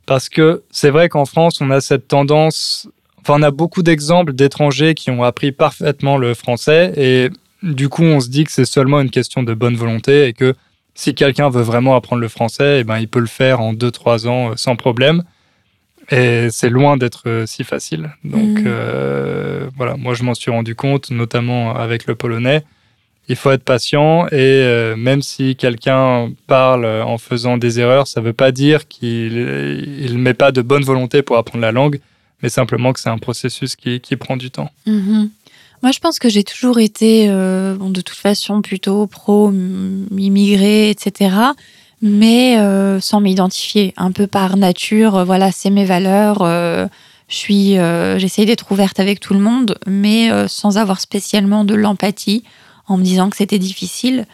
Parce que c'est vrai qu'en France, on a cette tendance. Enfin, on a beaucoup d'exemples d'étrangers qui ont appris parfaitement le français et du coup, on se dit que c'est seulement une question de bonne volonté et que si quelqu'un veut vraiment apprendre le français, eh ben, il peut le faire en 2-3 ans euh, sans problème. Et c'est loin d'être euh, si facile. Donc mm. euh, voilà, moi je m'en suis rendu compte, notamment avec le polonais. Il faut être patient et même si quelqu'un parle en faisant des erreurs, ça ne veut pas dire qu'il ne met pas de bonne volonté pour apprendre la langue, mais simplement que c'est un processus qui, prend du temps. Mm-hmm. Moi, je pense que j'ai toujours été, euh, bon, de toute façon, plutôt pro-immigré, etc. Mais euh, sans m'identifier, un peu par nature. euh, voilà, c'est mes valeurs. euh, je suis, euh, j'essaye d'être ouverte avec tout le monde, mais euh, sans avoir spécialement de l'empathie, en me disant que c'était difficile.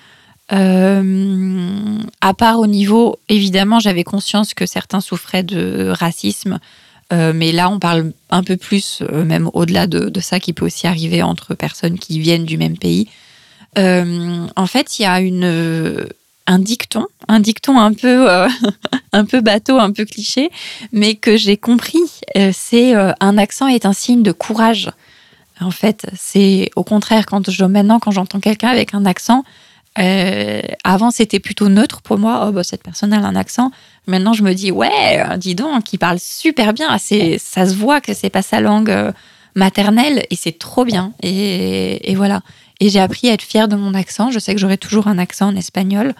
Euh, à part au niveau, évidemment, j'avais conscience que certains souffraient de racisme, euh, mais là, on parle un peu plus, euh, même au-delà de, de ça, qui peut aussi arriver entre personnes qui viennent du même pays. En fait, il y a une, un dicton, un dicton un peu, un peu bateau, un peu cliché, mais que j'ai compris. c'est un accent est un signe de courage. En fait, c'est au contraire quand je maintenant quand j'entends quelqu'un avec un accent. euh, avant, c'était plutôt neutre pour moi. Oh, bah, cette personne a un accent. Maintenant, je me dis, ouais, euh, dis donc, il parle super bien. C'est, ça se voit que c'est pas sa langue euh, maternelle et c'est trop bien. Et, voilà. Et j'ai appris à être fière de mon accent. Je sais que j'aurai toujours un accent en espagnol.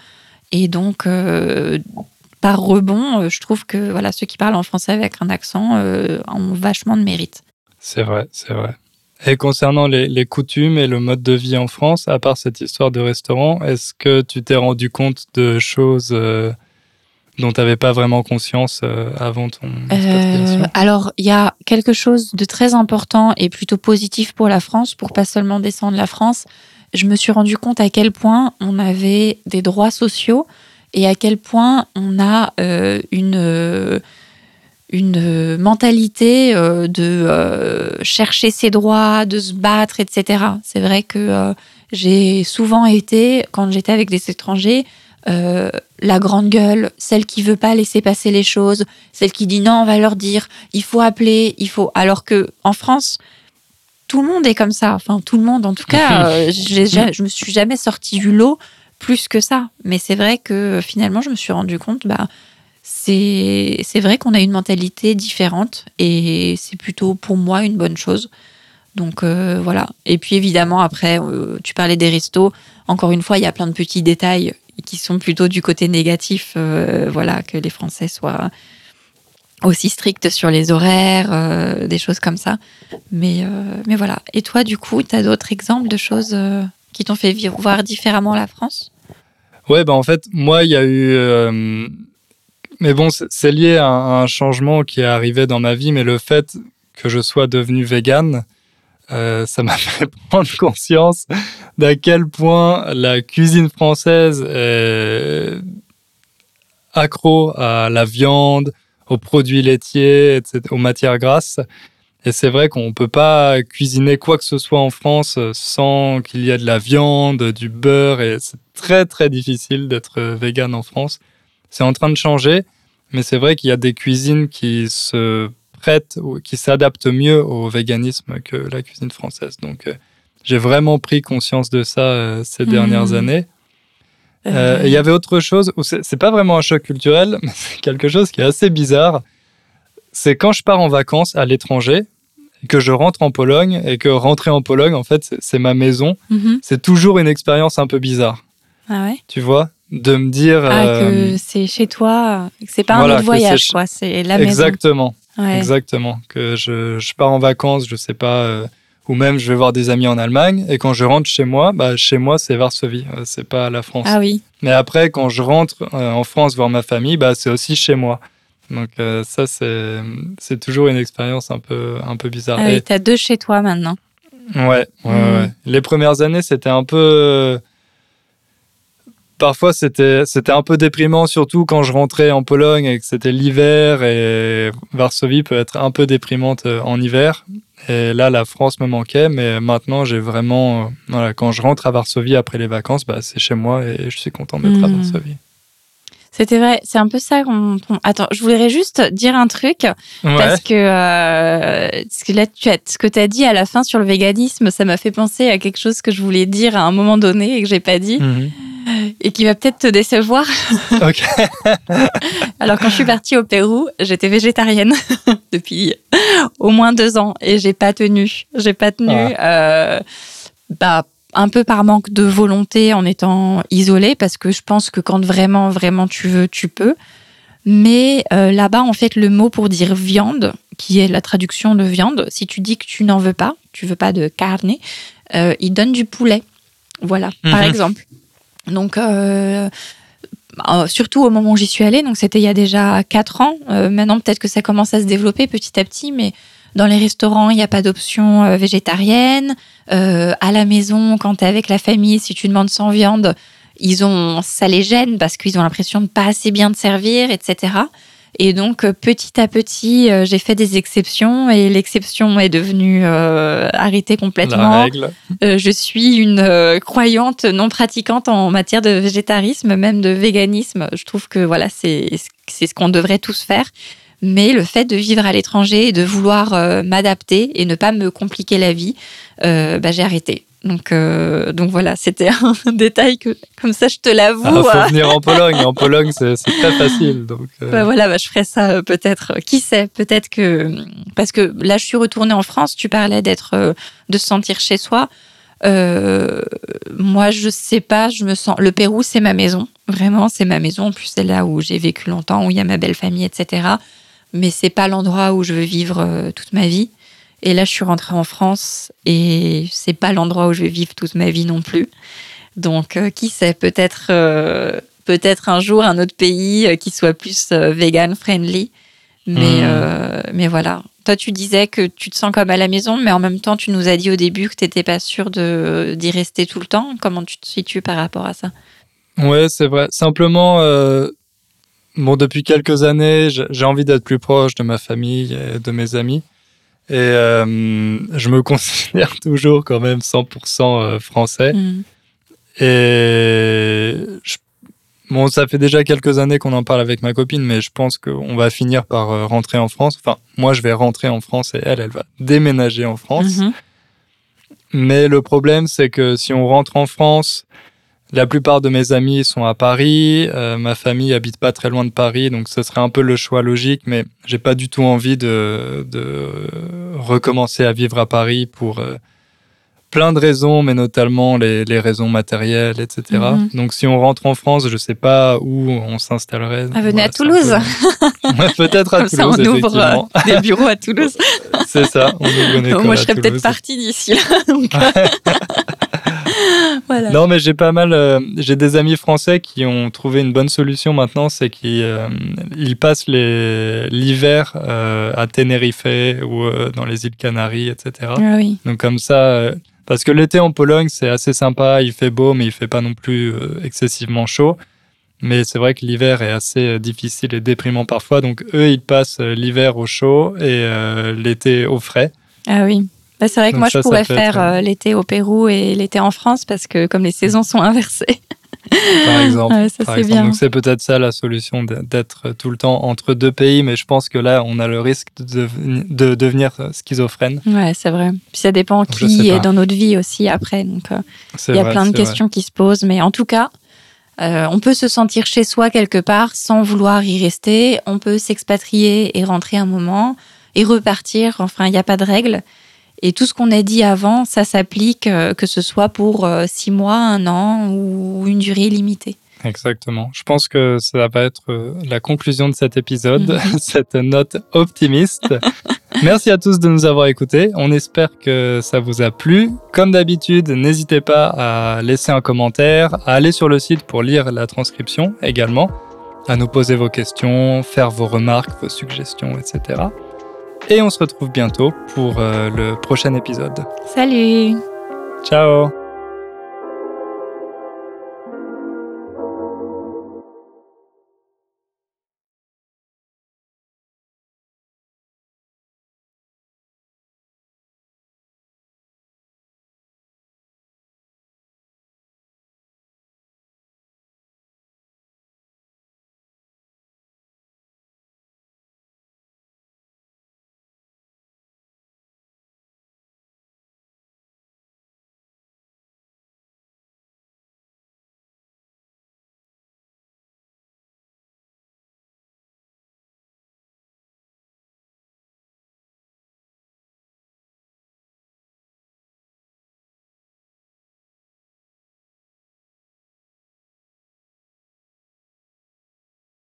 Et donc, par rebond, je trouve que voilà, ceux qui parlent en français avec un accent ont vachement de mérite. C'est vrai, c'est vrai. Et concernant les, les coutumes et le mode de vie en France, à part cette histoire de restaurant, est-ce que tu t'es rendu compte de choses euh, dont tu n'avais pas vraiment conscience euh, avant ton expatriation? Euh, alors, il y a quelque chose de très important et plutôt positif pour la France, pour pas seulement descendre la France. Je me suis rendu compte à quel point on avait des droits sociaux et à quel point on a une, une mentalité euh, de euh, chercher ses droits, de se battre, etc. C'est vrai que euh, j'ai souvent été, quand j'étais avec des étrangers, euh, la grande gueule, celle qui veut pas laisser passer les choses, celle qui dit non, on va leur dire, il faut appeler, il faut. Alors que en France, tout le monde est comme ça. Enfin, tout le monde, en tout cas, euh, je me suis jamais sortie du lot plus que ça. Mais c'est vrai que finalement, je me suis rendu compte, bah, c'est vrai qu'on a une mentalité différente et c'est plutôt pour moi une bonne chose. Donc euh, voilà. Et puis évidemment, après, euh, tu parlais des restos. Encore une fois, il y a plein de petits détails qui sont plutôt du côté négatif. euh, voilà, que les Français soient aussi stricts sur les horaires, des choses comme ça. Mais, mais voilà. Et toi, du coup, tu as d'autres exemples de choses qui t'ont fait voir différemment la France? Ouais, bah en fait, moi, il y a eu. Mais bon, c'est- lié à un, changement qui est arrivé dans ma vie, mais le fait que je sois devenu vegan, euh, ça m'a fait prendre conscience d'à quel point la cuisine française est accro à la viande, aux produits laitiers, aux matières grasses. Et c'est vrai qu'on ne peut pas cuisiner quoi que ce soit en France sans qu'il y ait de la viande, du beurre, et c'est très très difficile d'être vegan en France. C'est en train de changer, mais c'est vrai qu'il y a des cuisines qui se prêtent ou qui s'adaptent mieux au véganisme que la cuisine française. Donc euh, j'ai vraiment pris conscience de ça euh, ces Mhm. dernières années. Euh, Il y avait autre chose, c'est pas vraiment un choc culturel, mais c'est quelque chose qui est assez bizarre. C'est quand je pars en vacances à l'étranger, et que je rentre en Pologne, et que rentrer en Pologne, en fait, c'est- ma maison, Mhm. c'est toujours une expérience un peu bizarre, Ah ouais? Tu vois? De me dire... Ah, euh, que c'est chez toi, que c'est pas voilà, un autre voyage, quoi. C'est la maison. exactement, Ouais. exactement. Que je, je pars en vacances, je sais pas... euh, ou même je vais voir des amis en Allemagne, et quand je rentre chez moi, bah, chez moi, c'est Varsovie, euh, c'est pas la France. Ah oui. Mais après, quand je rentre euh, en France voir ma famille, bah, c'est aussi chez moi. Donc euh, ça, c'est toujours une expérience un peu, un peu bizarre. Ah oui, t'as deux chez toi maintenant. ouais, ouais, Mm. ouais. Les premières années, c'était un peu... Parfois, c'était c'était un peu déprimant, surtout quand je rentrais en Pologne et que c'était l'hiver. Et Varsovie peut être un peu déprimante euh, en hiver. Et là, la France me manquait. Mais maintenant, j'ai vraiment... euh, Voilà, quand je rentre à Varsovie après les vacances, bah, c'est chez moi et je suis content d'être à Mm. Varsovie. C'était vrai, c'est un peu ça qu'on. Attends, je voudrais juste dire un truc Ouais. parce que euh, ce que là, tu as, ce que tu as dit à la fin sur le véganisme, ça m'a fait penser à quelque chose que je voulais dire à un moment donné et que j'ai pas dit Mhm. et qui va peut-être te décevoir. Ok. Alors quand je suis partie au Pérou, j'étais végétarienne depuis au moins deux ans et j'ai pas tenu. J'ai pas tenu. euh, bah un peu par manque de volonté en étant isolée parce que je pense que quand vraiment vraiment tu veux tu peux. Mais euh, là-bas en fait le mot pour dire viande qui est la traduction de viande, si tu dis que tu n'en veux pas, tu veux pas de carne, euh, ils donnent du poulet. Voilà, par Mhm. exemple. Donc, euh, euh, surtout au moment où j'y suis allée, donc c'était il y a déjà 4 ans. Euh, maintenant, peut-être que ça commence à se développer petit à petit, mais dans les restaurants, il n'y a pas d'option euh, végétarienne. Euh, à la maison, quand tu es avec la famille, si tu demandes sans viande, ils ont, ça les gêne parce qu'ils ont l'impression de pas assez bien te servir, etc. Et donc, euh, petit à petit, euh, j'ai fait des exceptions et l'exception est devenue euh, arrêtée complètement. La règle. Euh, je suis une croyante non pratiquante en matière de végétarisme, même de véganisme. Je trouve que voilà, c'est ce qu'on devrait tous faire. Mais le fait de vivre à l'étranger et de vouloir euh, m'adapter et ne pas me compliquer la vie, euh, bah, j'ai arrêté. Donc, euh, donc voilà, c'était un détail que, comme ça, je te l'avoue. Ah, faut euh, venir en Pologne. En Pologne, c'est très facile. Donc, euh, bah voilà, bah, je ferai ça peut-être. Qui sait Peut-être que parce que là, je suis retournée en France. Tu parlais d'être, de se sentir chez soi. Euh, moi, je sais pas. Je me sens. Le Pérou, c'est ma maison. Vraiment, c'est ma maison. En plus, c'est là où j'ai vécu longtemps, où il y a ma belle famille, etc. Mais c'est pas l'endroit où je veux vivre euh, toute ma vie. Et là, je suis rentrée en France et c'est pas l'endroit où je vais vivre toute ma vie non plus. Donc, euh, qui sait Peut-être. euh, peut-être un jour un autre pays euh, qui soit plus vegan friendly. Mais, Mm. euh, mais voilà. Toi, tu disais que tu te sens comme à la maison, mais en même temps, tu nous as dit au début que tu n'étais pas sûr de- d'y rester tout le temps. Comment tu te situes par rapport à ça? Ouais, c'est vrai. Simplement, bon, depuis quelques années, j'ai envie d'être plus proche de ma famille et de mes amis. Et euh, je me considère toujours quand même 100% euh, français. Mm. Et je- bon, ça fait déjà quelques années qu'on en parle avec ma copine, mais je pense qu'on va finir par euh, rentrer en France. Enfin, moi, je vais rentrer en France et elle, elle va déménager en France. Mhm. Mais le problème, c'est que si on rentre en France, la plupart de mes amis sont à Paris. euh, ma famille habite pas très loin de Paris, donc ce serait un peu le choix logique. Mais j'ai pas du tout envie de, de recommencer à vivre à Paris pour euh, plein de raisons, mais notamment les, les raisons matérielles, etc. Mhm. Donc si on rentre en France, je sais pas où on s'installerait. Ah, venez à Toulouse. peu- Peut-être à Comme ça, on Toulouse, ouvre euh, des bureaux à Toulouse. C'est ça. On ouvre une école Moi, je serais peut-être Toulouse. partie d'ici là. donc, voilà. Non, mais j'ai pas mal. euh, j'ai des amis français qui ont trouvé une bonne solution maintenant, c'est qu'ils euh, ils passent l'hiver euh, à Tenerife ou dans les îles Canaries, etc. Ah oui. Donc comme ça, parce que l'été en Pologne c'est assez sympa, il fait beau, mais il fait pas non plus excessivement chaud. Mais c'est vrai que l'hiver est assez difficile et déprimant parfois. Donc eux, ils passent l'hiver au chaud et l'été au frais. Ah oui. Bah, c'est vrai que Donc moi, ça, je pourrais faire être, euh, euh, l'été au Pérou et l'été en France parce que comme les saisons sont inversées. par exemple. Ouais, ça, par exemple. bien. Donc c'est peut-être ça la solution d'être tout le temps entre deux pays, mais je pense que là on a le risque de, deveni- de devenir euh, schizophrène. Ouais, c'est vrai. Puis ça dépend qui est dans notre vie aussi après. Donc, euh, il y a vrai, plein de vrai. questions qui se posent, mais en tout cas, euh, on peut se sentir chez soi quelque part sans vouloir y rester. On peut s'expatrier et rentrer un moment et repartir. Enfin, il n'y a pas de règle. Et tout ce qu'on a dit avant, ça s'applique, euh, que ce soit pour euh, six mois, un an ou une durée limitée. Exactement. Je pense que ça va être euh, la conclusion de cet épisode, Mhm. cette note optimiste. Merci à tous de nous avoir écoutés. On espère que ça vous a plu. Comme d'habitude, n'hésitez pas à laisser un commentaire, à aller sur le site pour lire la transcription également, à nous poser vos questions, faire vos remarques, vos suggestions, etc. Et on se retrouve bientôt pour euh, le prochain épisode. Salut Ciao